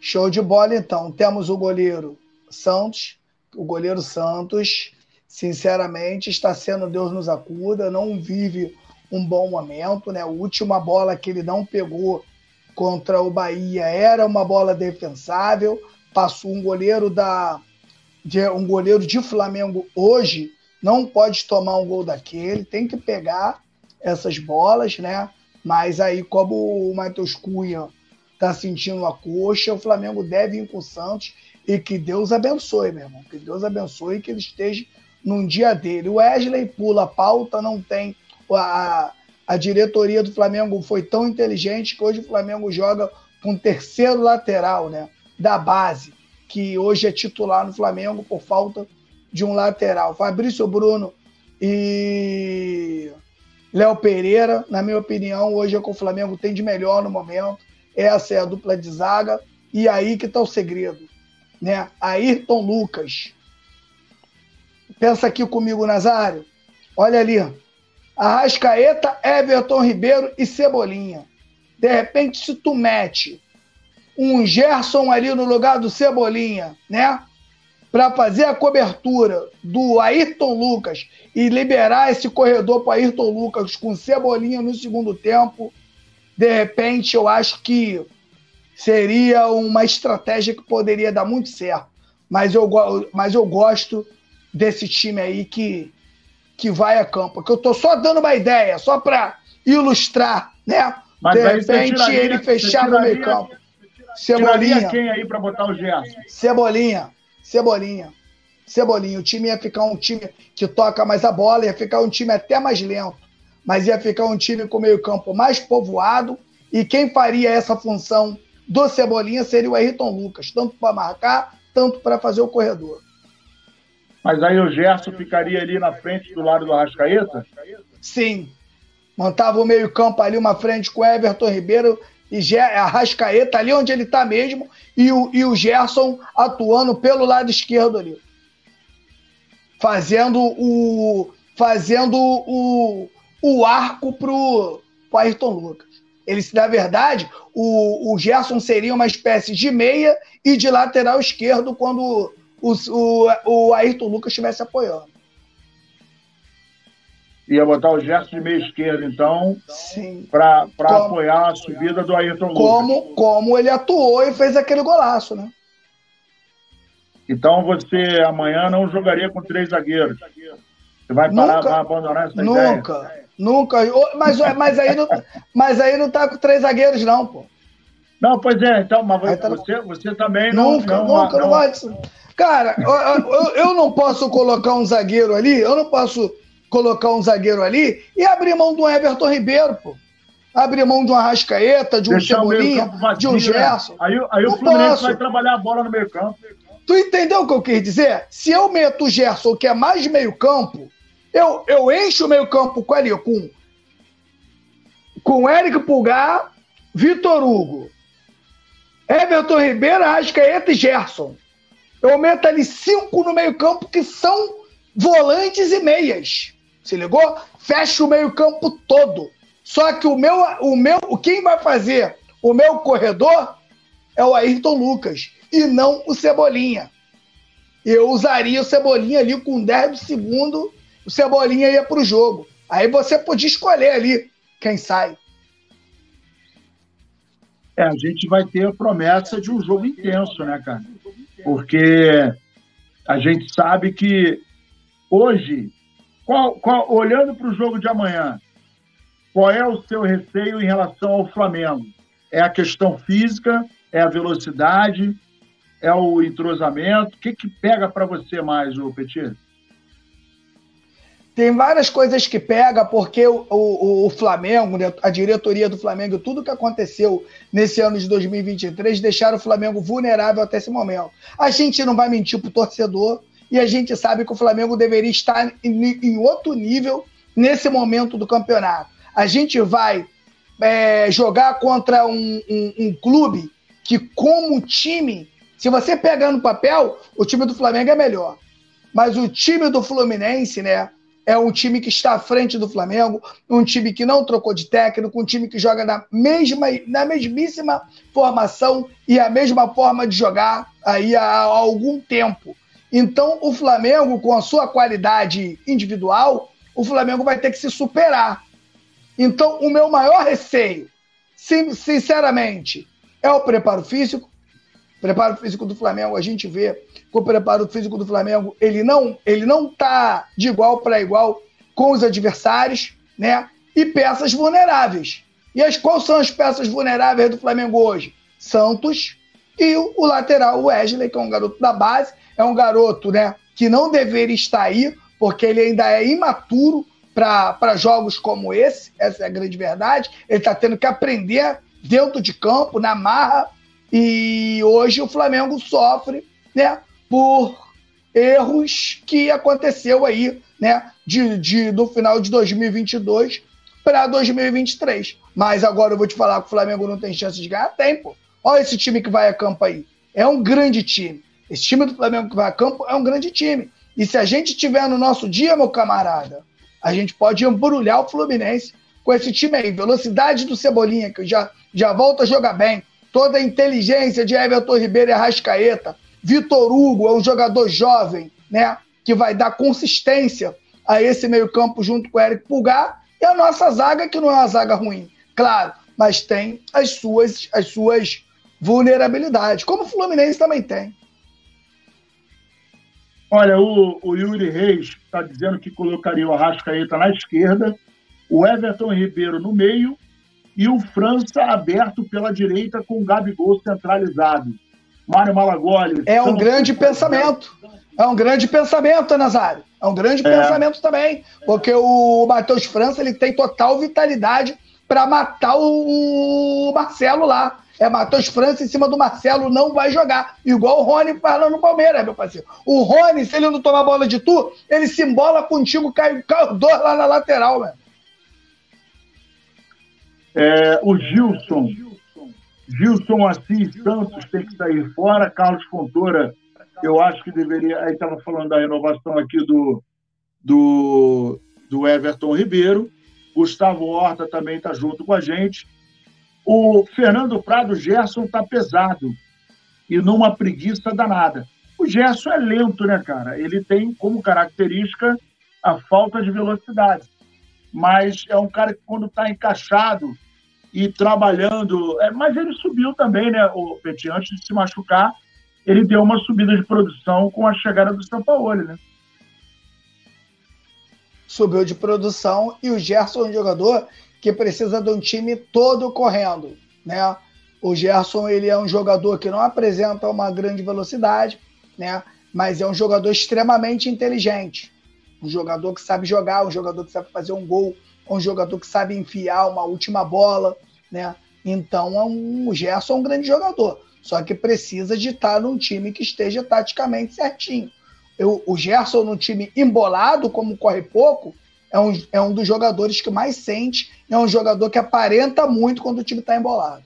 Show de bola, então. Temos o goleiro Santos, o goleiro Santos, sinceramente, está sendo Deus nos acuda, não vive um bom momento, né? A última bola que ele não pegou contra o Bahia era uma bola defensável, passou um goleiro da de, um goleiro de Flamengo hoje não pode tomar um gol daquele, tem que pegar essas bolas, né? Mas aí, como o Matheus Cunha tá sentindo a coxa, o Flamengo deve ir com o Santos e que Deus abençoe, meu irmão. Que Deus abençoe e que ele esteja num dia dele. O Wesley pula a pauta, não tem. A, a diretoria do Flamengo foi tão inteligente que hoje o Flamengo joga com terceiro lateral, né? Da base, que hoje é titular no Flamengo por falta de um lateral. Fabrício Bruno e Léo Pereira, na minha opinião, hoje é o que o Flamengo tem de melhor no momento. Essa é a dupla de zaga. E aí que está o segredo né? Ayrton Lucas. Pensa aqui comigo, Nazário. Olha ali. Arrascaeta, Everton Ribeiro e Cebolinha. De repente, se tu mete um Gerson ali no lugar do Cebolinha, né? Para fazer a cobertura do Ayrton Lucas e liberar esse corredor para Ayrton Lucas com Cebolinha no segundo tempo, de repente eu acho que seria uma estratégia que poderia dar muito certo. Mas eu, mas eu gosto desse time aí que, que vai a campo. Que eu tô só dando uma ideia, só para ilustrar, né? Mas de repente tiraria, ele fechar no meio campo. Cebolinha. quem aí para botar o Gerson? Cebolinha. Cebolinha. Cebolinha. O time ia ficar um time que toca mais a bola, ia ficar um time até mais lento, mas ia ficar um time com meio campo mais povoado. E quem faria essa função do Cebolinha seria o Ayrton Lucas, tanto para marcar, tanto para fazer o corredor. Mas aí o Gerson ficaria ali na frente do lado do Arrascaeta? Sim. Montava o meio-campo ali, uma frente com Everton Ribeiro e Arrascaeta ali onde ele está mesmo, e o, e o Gerson atuando pelo lado esquerdo ali. Fazendo o. Fazendo o, o arco pro, pro Ayrton Lucas. Ele, na verdade, o, o Gerson seria uma espécie de meia e de lateral esquerdo quando o, o, o Ayrton Lucas estivesse apoiando. Ia botar o Gerson de meia esquerda, então, para apoiar a subida do Ayrton Lucas. Como, como ele atuou e fez aquele golaço, né? Então você amanhã não jogaria com três zagueiros. Você vai parar, nunca, vai abandonar essa nunca, ideia? Nunca, nunca. Mas, mas, aí não, mas aí não tá com três zagueiros, não, pô. Não, pois é, então, mas tá... você, você também nunca, não. Nunca, não, não vai. Cara, eu, eu, eu não posso colocar um zagueiro ali, eu não posso colocar um zagueiro ali e abrir mão do Everton Ribeiro, pô. Abrir mão de um Arrascaeta, de um Cebolinha, de um né? Gerson. Aí, aí o Fluminense posso. vai trabalhar a bola no meio campo. Tu entendeu o que eu quis dizer? Se eu meto o Gerson, que é mais meio campo, eu, eu encho o meio campo com ali, com, com Eric Pulgar, Vitor Hugo, Everton Ribeiro, Arrascaeta e Gerson. Eu meto ali cinco no meio campo que são volantes e meias. Se ligou? Fecha o meio-campo todo. Só que o meu, o meu, quem vai fazer o meu corredor é o Ayrton Lucas e não o Cebolinha. Eu usaria o Cebolinha ali com 10 segundos, o Cebolinha ia para o jogo. Aí você podia escolher ali quem sai. É, a gente vai ter a promessa de um jogo intenso, né, cara? Porque a gente sabe que hoje qual, qual, olhando para o jogo de amanhã, qual é o seu receio em relação ao Flamengo? É a questão física? É a velocidade? É o entrosamento? O que, que pega para você mais, o Petit? Tem várias coisas que pega, porque o, o, o, Flamengo, né, a diretoria do Flamengo, tudo que aconteceu nesse ano de 2023 deixaram o Flamengo vulnerável até esse momento. A gente não vai mentir pro torcedor, e a gente sabe que o Flamengo deveria estar em, em outro nível nesse momento do campeonato. A gente vai é, jogar contra um, um, um, clube que, como time, se você pegar no papel, o time do Flamengo é melhor. Mas o time do Fluminense, né? É um time que está à frente do Flamengo, um time que não trocou de técnico, um time que joga na mesma, na mesmíssima formação e a mesma forma de jogar aí há, há algum tempo. Então, o Flamengo, com a sua qualidade individual, o Flamengo vai ter que se superar. Então, o meu maior receio, sinceramente, é o preparo físico. O preparo físico do Flamengo, a gente vê que o preparo físico do Flamengo, ele não ele não tá de igual para igual com os adversários, né? E peças vulneráveis. E as quais são as peças vulneráveis do Flamengo hoje? Santos e o, o lateral Wesley, que é um garoto da base, é um garoto né, que não deveria estar aí, porque ele ainda é imaturo para jogos como esse, essa é a grande verdade. Ele está tendo que aprender dentro de campo, na marra, e hoje o Flamengo sofre né, por erros que aconteceu aí né, de, de, do final de 2022 para 2023. Mas agora eu vou te falar que o Flamengo não tem chance de ganhar tempo. Olha esse time que vai a campo aí. É um grande time. Esse time do Flamengo que vai a campo é um grande time. E se a gente tiver no nosso dia, meu camarada, a gente pode embrulhar o Fluminense com esse time aí. Velocidade do Cebolinha, que já, já volta a jogar bem. Toda a inteligência de Everton Ribeiro e Arrascaeta. Vitor Hugo é um jogador jovem, né? Que vai dar consistência a esse meio-campo junto com o Eric Pulgar. E a nossa zaga, que não é uma zaga ruim, claro, mas tem as suas, as suas vulnerabilidade, como o Fluminense também tem. Olha, o, o Yuri Reis está dizendo que colocaria o Arrascaeta na esquerda, o Everton Ribeiro no meio e o França aberto pela direita com o Gabigol centralizado. Mário Malagoli. É um grande pensamento. É um grande pensamento, Nazário. É um grande é. pensamento também. Porque o Matheus França ele tem total vitalidade para matar o Marcelo lá. É Matheus França em cima do Marcelo, não vai jogar. Igual o Rony falando no Palmeiras, meu parceiro. O Rony, se ele não tomar bola de tu, ele se embola contigo, cai, cai dois lá na lateral, velho. É, o Gilson. Gilson Assis Santos tem que sair fora. Carlos Fontoura, eu acho que deveria. Aí estava falando da renovação aqui do, do, do Everton Ribeiro. Gustavo Horta também está junto com a gente. O Fernando Prado Gerson está pesado e numa preguiça danada. O Gerson é lento, né, cara? Ele tem como característica a falta de velocidade. Mas é um cara que, quando está encaixado, e trabalhando. É, mas ele subiu também, né, o Petit, antes de se machucar, ele deu uma subida de produção com a chegada do São Paulo, né? Subiu de produção e o Gerson é um jogador que precisa de um time todo correndo, né? O Gerson ele é um jogador que não apresenta uma grande velocidade, né? Mas é um jogador extremamente inteligente, um jogador que sabe jogar, um jogador que sabe fazer um gol, um jogador que sabe enfiar uma última bola, né? Então é um, o Gerson é um grande jogador, só que precisa de estar num time que esteja taticamente certinho. Eu, o Gerson num time embolado, como corre pouco, é um, é um dos jogadores que mais sente, é um jogador que aparenta muito quando o time está embolado.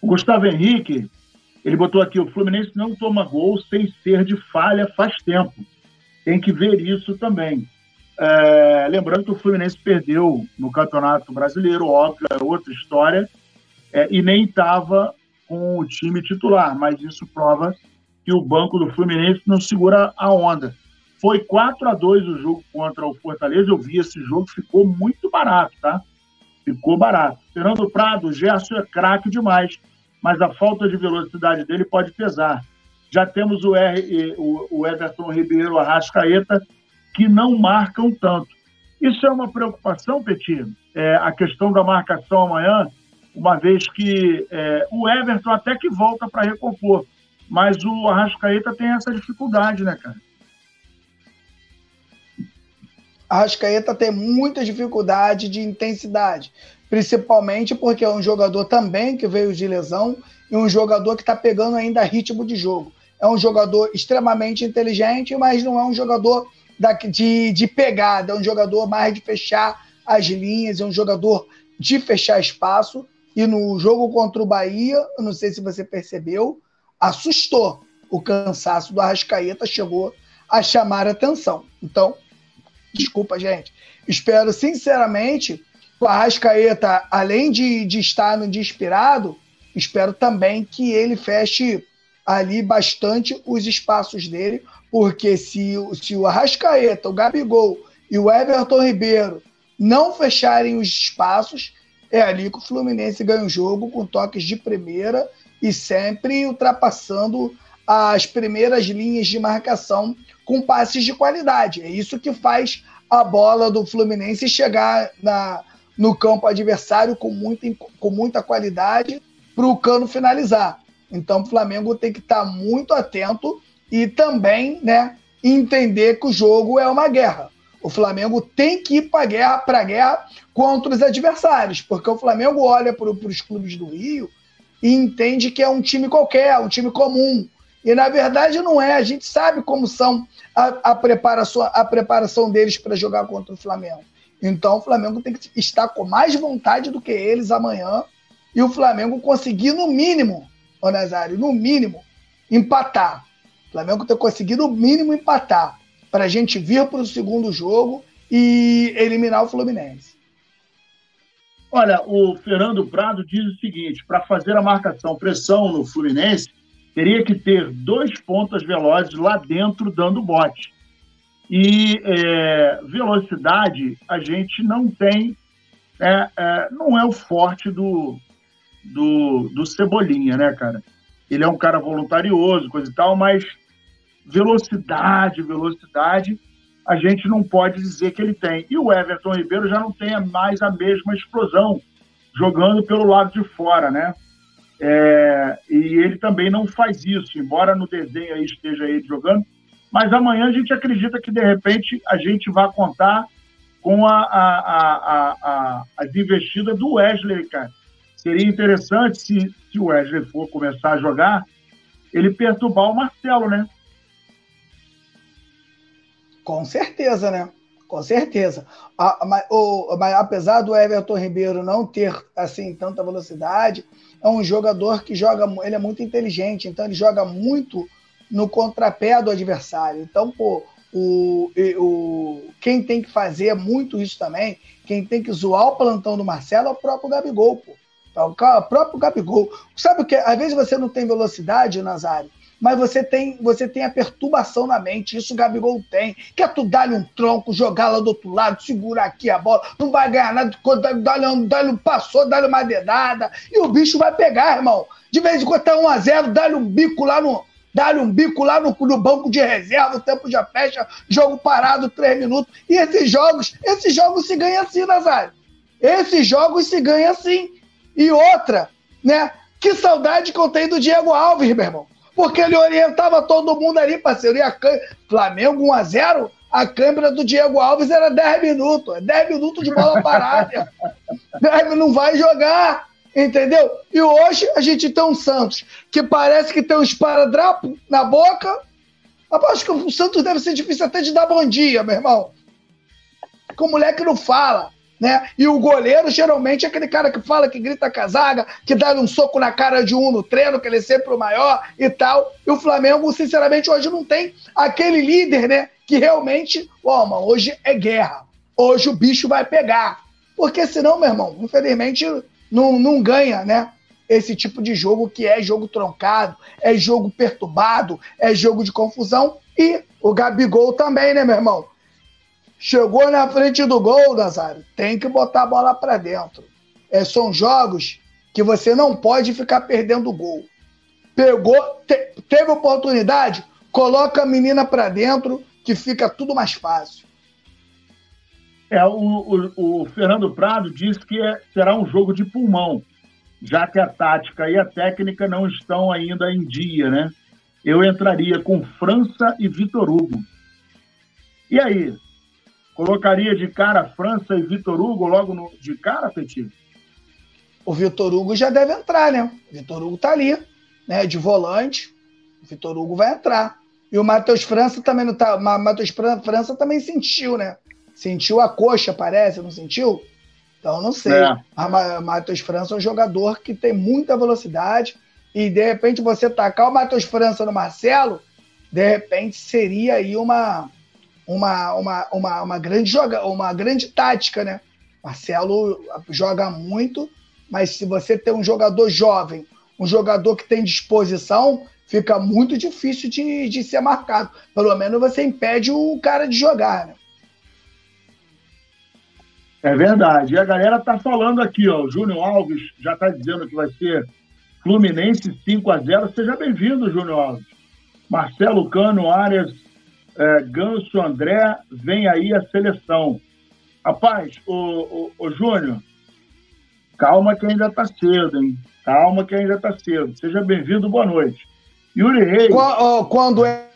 O Gustavo Henrique, ele botou aqui, o Fluminense não toma gol sem ser de falha faz tempo. Tem que ver isso também. É, lembrando que o Fluminense perdeu no Campeonato Brasileiro, óbvio, é outra história, é, e nem estava com o time titular, mas isso prova que o banco do Fluminense não segura a onda. Foi 4 a 2 o jogo contra o Fortaleza, eu vi esse jogo, ficou muito barato, tá? Ficou barato. Fernando Prado, o Gerson é craque demais, mas a falta de velocidade dele pode pesar. Já temos o, R, o, o Everton Ribeiro Arrascaeta, que não marcam tanto. Isso é uma preocupação, Petit, é, a questão da marcação amanhã, uma vez que é, o Everton até que volta para recompor, mas o Arrascaeta tem essa dificuldade, né, cara? Arrascaeta tem muita dificuldade de intensidade, principalmente porque é um jogador também que veio de lesão e um jogador que está pegando ainda ritmo de jogo. É um jogador extremamente inteligente, mas não é um jogador de, de pegada, é um jogador mais de fechar as linhas, é um jogador de fechar espaço. E no jogo contra o Bahia, eu não sei se você percebeu, assustou. O cansaço do Arrascaeta chegou a chamar atenção. Então, desculpa, gente. Espero sinceramente o Arrascaeta, além de, de estar no inspirado, espero também que ele feche ali bastante os espaços dele, porque se, se o Arrascaeta, o Gabigol e o Everton Ribeiro não fecharem os espaços, é ali que o Fluminense ganha o jogo com toques de primeira e sempre ultrapassando as primeiras linhas de marcação com passes de qualidade. É isso que faz a bola do Fluminense chegar na, no campo adversário com muita, com muita qualidade para o cano finalizar. Então o Flamengo tem que estar muito atento e também né, entender que o jogo é uma guerra. O Flamengo tem que ir para a guerra, pra guerra contra os adversários, porque o Flamengo olha para os clubes do Rio e entende que é um time qualquer, um time comum. E na verdade não é. A gente sabe como são a, a preparação, a preparação deles para jogar contra o Flamengo. Então o Flamengo tem que estar com mais vontade do que eles amanhã e o Flamengo conseguir, no mínimo, o Nazário, no mínimo, empatar. O Flamengo ter conseguido o mínimo empatar para a gente vir para o segundo jogo e eliminar o Fluminense. Olha, o Fernando Prado diz o seguinte: para fazer a marcação pressão no Fluminense, teria que ter dois pontas velozes lá dentro dando bote. E é, velocidade a gente não tem, é, é, não é o forte do, do, do Cebolinha, né, cara? Ele é um cara voluntarioso, coisa e tal, mas velocidade, velocidade, a gente não pode dizer que ele tem. E o Everton Ribeiro já não tem mais a mesma explosão jogando pelo lado de fora, né? É, e ele também não faz isso, embora no desenho aí esteja ele jogando. Mas amanhã a gente acredita que de repente a gente vai contar com a, a, a, as investidas do Wesley, cara. Seria interessante se, se o Wesley for começar a jogar, ele perturbar o Marcelo, né? Com certeza, né? Com certeza. A, mas, o, mas, apesar do Everton Ribeiro não ter assim tanta velocidade, é um jogador que joga, ele é muito inteligente, então ele joga muito no contrapé do adversário. Então, pô, o, o, quem tem que fazer muito isso também, quem tem que zoar o plantão do Marcelo é o próprio Gabigol, pô. É o próprio Gabigol. Sabe o que? Às vezes você não tem velocidade, Nazário, mas você tem, você tem a perturbação na mente. Isso o Gabigol tem. Quer tu dar-lhe um tronco, jogar lá do outro lado, segurar aqui a bola, não vai ganhar nada, dá-lhe um, dá passou, dá-lhe uma dedada, e o bicho vai pegar, irmão. De vez em quando tá 1x0, dá-lhe um bico lá no. Dá-lhe um bico lá no, no, banco de reserva, o tempo já fecha, jogo parado, três minutos. E esses jogos, esses jogos se ganham assim, Nazário. Esses jogos se ganham assim. E outra, né? Que saudade que eu tenho do Diego Alves, meu irmão porque ele orientava todo mundo ali, parceiro. E a Flamengo 1x0, a câmera do Diego Alves era 10 minutos. 10 minutos de bola parada. não vai jogar, entendeu? E hoje a gente tem um Santos que parece que tem um esparadrapo na boca. Acho que o Santos deve ser difícil até de dar bom dia, meu irmão. Porque o moleque não fala né? E o goleiro geralmente é aquele cara que fala, que grita com a zaga, que dá um soco na cara de um no treino, que ele é sempre o maior e tal. E o Flamengo, sinceramente, hoje não tem aquele líder, né? Que realmente, ó, mano, hoje é guerra. Hoje o bicho vai pegar. Porque senão, meu irmão, infelizmente não, não ganha, né? Esse tipo de jogo que é jogo troncado, é jogo perturbado, é jogo de confusão. E o Gabigol também, né, meu irmão? Chegou na frente do gol, Nazário, tem que botar a bola para dentro. É, são jogos que você não pode ficar perdendo gol. Pegou, te, teve oportunidade, coloca a menina para dentro, que fica tudo mais fácil. É, o, o, o Fernando Prado disse que é, será um jogo de pulmão, já que a tática e a técnica não estão ainda em dia, né? Eu entraria com França e Vitor Hugo. E aí, Colocaria de cara França e Vitor Hugo logo no, de cara, Petit? O Vitor Hugo já deve entrar, né? O Vitor Hugo tá ali, né? De volante. O Vitor Hugo vai entrar. E o Matheus França também não tá. Matheus França também sentiu, né? Sentiu a coxa, parece, não sentiu? Então não sei. É. O Matheus França é um jogador que tem muita velocidade. E de repente você tacar o Matheus França no Marcelo, de repente seria aí uma, uma, uma, uma, uma, grande joga, uma grande tática, né? Marcelo joga muito, mas se você tem um jogador jovem, um jogador que tem disposição, fica muito difícil de, de ser marcado. Pelo menos você impede o cara de jogar, né? É verdade. E a galera tá falando aqui, ó. O Júnior Alves já tá dizendo que vai ser Fluminense 5 a 0 Seja bem-vindo, Júnior Alves. Marcelo Cano, Arias é, Ganso André, vem aí a seleção. Rapaz, o, o, o Júnior, calma que ainda está cedo, hein? Calma que ainda está cedo. Seja bem-vindo, boa noite. Yuri Reis. Quando é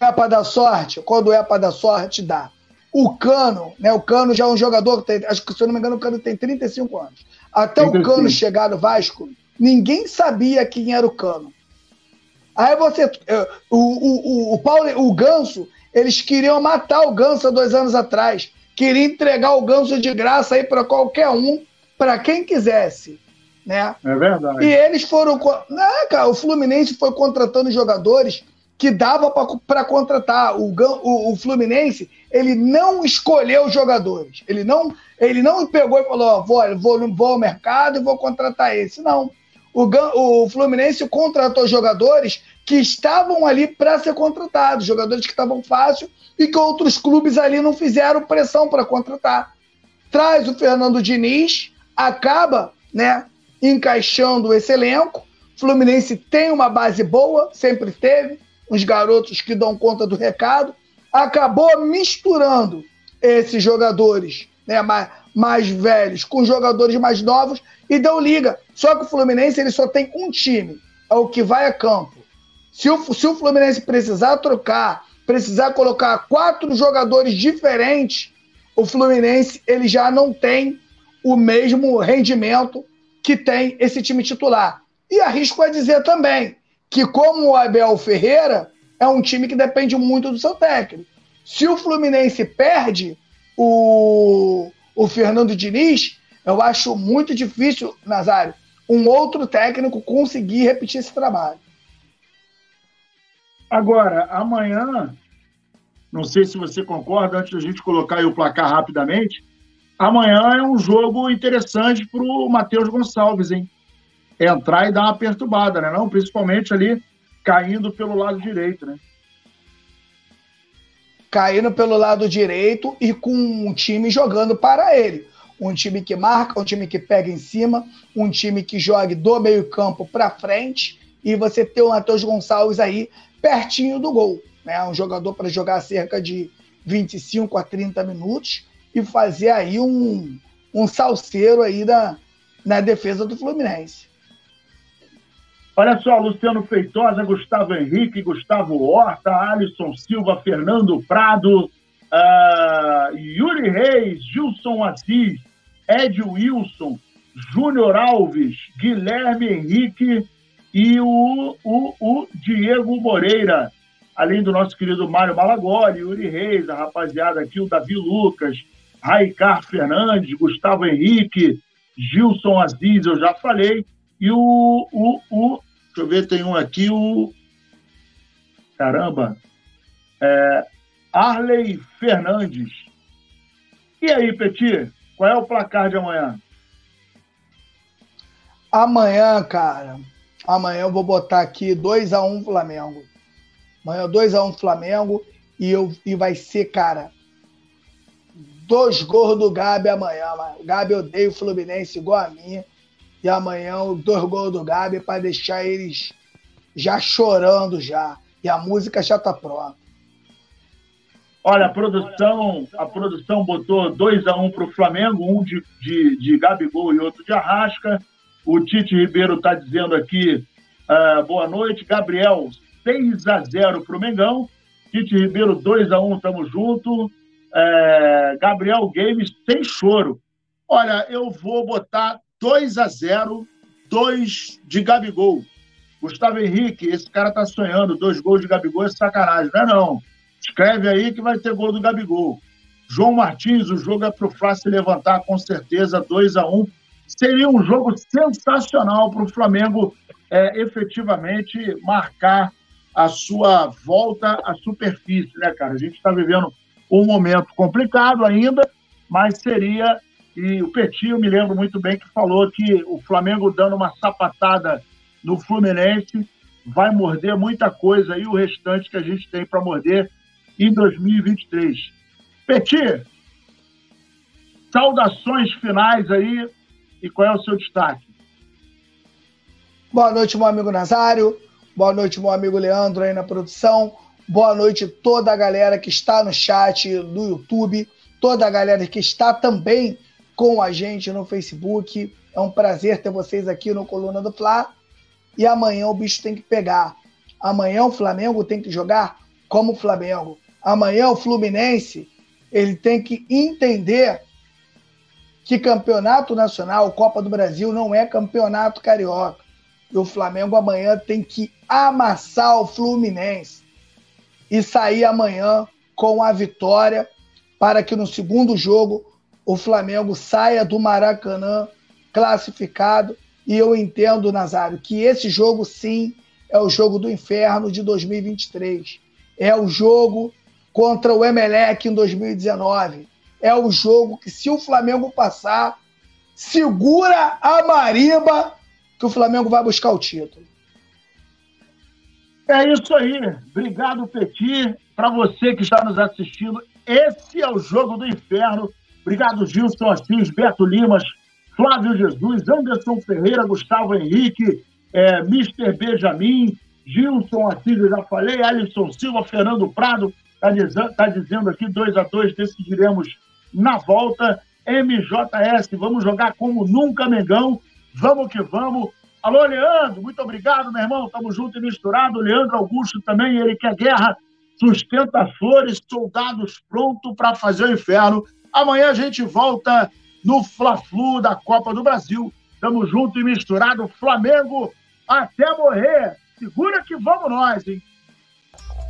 para dar sorte, quando é para dar sorte, dá. O Cano, né? O Cano já é um jogador que tem, acho que se eu não me engano, o Cano tem 35 anos. Até 35. o Cano chegar no Vasco, ninguém sabia quem era o Cano. Aí você. Eh, o, o, o, Paulo, o Ganso, eles queriam matar o Ganso há dois anos atrás. Queriam entregar o Ganso de graça aí para qualquer um, para quem quisesse. Né? É verdade. E eles foram. Né, cara, o Fluminense foi contratando jogadores que dava para contratar. O, o, o, Fluminense ele não escolheu os jogadores. Ele não, ele não pegou e falou: vou, vou, vou ao mercado e vou contratar esse. Não o, o Fluminense contratou jogadores que estavam ali para ser contratados, jogadores que estavam fácil e que outros clubes ali não fizeram pressão para contratar. Traz o Fernando Diniz, acaba, né, encaixando esse elenco. Fluminense tem uma base boa, sempre teve, uns garotos que dão conta do recado. Acabou misturando esses jogadores né, mais, mais velhos com jogadores mais novos e deu liga. Só que o Fluminense ele só tem um time, é o que vai a campo. Se o, se o Fluminense precisar trocar, precisar colocar quatro jogadores diferentes, o Fluminense ele já não tem o mesmo rendimento que tem esse time titular. E arrisco a dizer também que, como o Abel Ferreira, é um time que depende muito do seu técnico. Se o Fluminense perde o, o Fernando Diniz, eu acho muito difícil, Nazário, um outro técnico conseguir repetir esse trabalho. Agora, amanhã, não sei se você concorda, antes da gente colocar o placar rapidamente, amanhã é um jogo interessante para o Matheus Gonçalves, hein? Entrar e dar uma perturbada, né? Não, principalmente ali caindo pelo lado direito, né? Caindo pelo lado direito e com um time jogando para ele. Um time que marca, um time que pega em cima, um time que jogue do meio-campo para frente. E você ter o Matheus Gonçalves aí pertinho do gol. Né? Um jogador para jogar cerca de 25 a 30 minutos e fazer aí um, um salseiro aí da, na defesa do Fluminense. Olha só, Luciano Feitosa, Gustavo Henrique, Gustavo Horta, Alisson Silva, Fernando Prado, uh, Yuri Reis, Gilson Assis, Ed Wilson, Júnior Alves, Guilherme Henrique e o, o, o Diego Moreira, além do nosso querido Mário Malagoli, Yuri Reis, a rapaziada aqui, o Davi Lucas, Raicar Fernandes, Gustavo Henrique, Gilson Aziz, eu já falei, e o, o, o deixa eu ver, tem um aqui, o caramba, é, Arley Fernandes. E aí, Petit, qual é o placar de amanhã? Amanhã, cara, amanhã eu vou botar aqui 2x1 um Flamengo. Amanhã 2x1 um Flamengo e, eu, e vai ser, cara, dois gols do Gabi amanhã, mano. O Gabi odeia o Fluminense igual a mim. E amanhã dois gols do Gabi para deixar eles já chorando já. E a música já tá pronta. Olha, a produção, a produção botou 2 a 1 um para o Flamengo, um de, de, de Gabigol e outro de Arrasca. O Tite Ribeiro está dizendo aqui, uh, boa noite. Gabriel, 6 a 0 para o Mengão. Tite Ribeiro, 2 a 1 tamo junto é, Gabriel Games sem choro. Olha, eu vou botar 2 a 0 2 de Gabigol. Gustavo Henrique, esse cara tá sonhando, dois gols de Gabigol é sacanagem. Não é não. Escreve aí que vai ter gol do Gabigol. João Martins, o jogo é pro Flá se levantar com certeza, 2 a 1 Seria um jogo sensacional para o Flamengo é, efetivamente marcar a sua volta à superfície, né, cara? A gente está vivendo um momento complicado ainda, mas seria. E o Petit, eu me lembro muito bem que falou que o Flamengo dando uma sapatada no Fluminense vai morder muita coisa e o restante que a gente tem para morder em 2023. Petit, saudações finais aí e qual é o seu destaque? Boa noite, meu amigo Nazário. Boa noite, meu amigo Leandro aí na produção. Boa noite toda a galera que está no chat do YouTube, toda a galera que está também com a gente no Facebook. É um prazer ter vocês aqui no Coluna do Fla. E amanhã o bicho tem que pegar. Amanhã o Flamengo tem que jogar como o Flamengo. Amanhã o Fluminense ele tem que entender que campeonato nacional, Copa do Brasil, não é campeonato carioca. E o Flamengo amanhã tem que amassar o Fluminense e sair amanhã com a vitória para que no segundo jogo o Flamengo saia do Maracanã classificado. E eu entendo, Nazário, que esse jogo sim é o jogo do inferno de 2023. É o jogo contra o Emelec em 2019. É o jogo que, se o Flamengo passar, segura a marimba que o Flamengo vai buscar o título. É isso aí. Obrigado, Petit. Para você que está nos assistindo, esse é o Jogo do Inferno. Obrigado, Gilson Assis, Beto Limas, Flávio Jesus, Anderson Ferreira, Gustavo Henrique, é, Mr. Benjamin, Gilson Assis, eu já falei, Alisson Silva, Fernando Prado, está dizendo, tá dizendo aqui 2 a 2 decidiremos na volta. MJS, vamos jogar como nunca, Mengão. Vamos que vamos. Alô, Leandro, muito obrigado, meu irmão. Tamo junto e misturado. Leandro Augusto também, ele quer guerra. Sustenta flores, soldados pronto para fazer o inferno. Amanhã a gente volta no Fla-Flu da Copa do Brasil. Tamo junto e misturado. Flamengo até morrer. Segura que vamos nós, hein?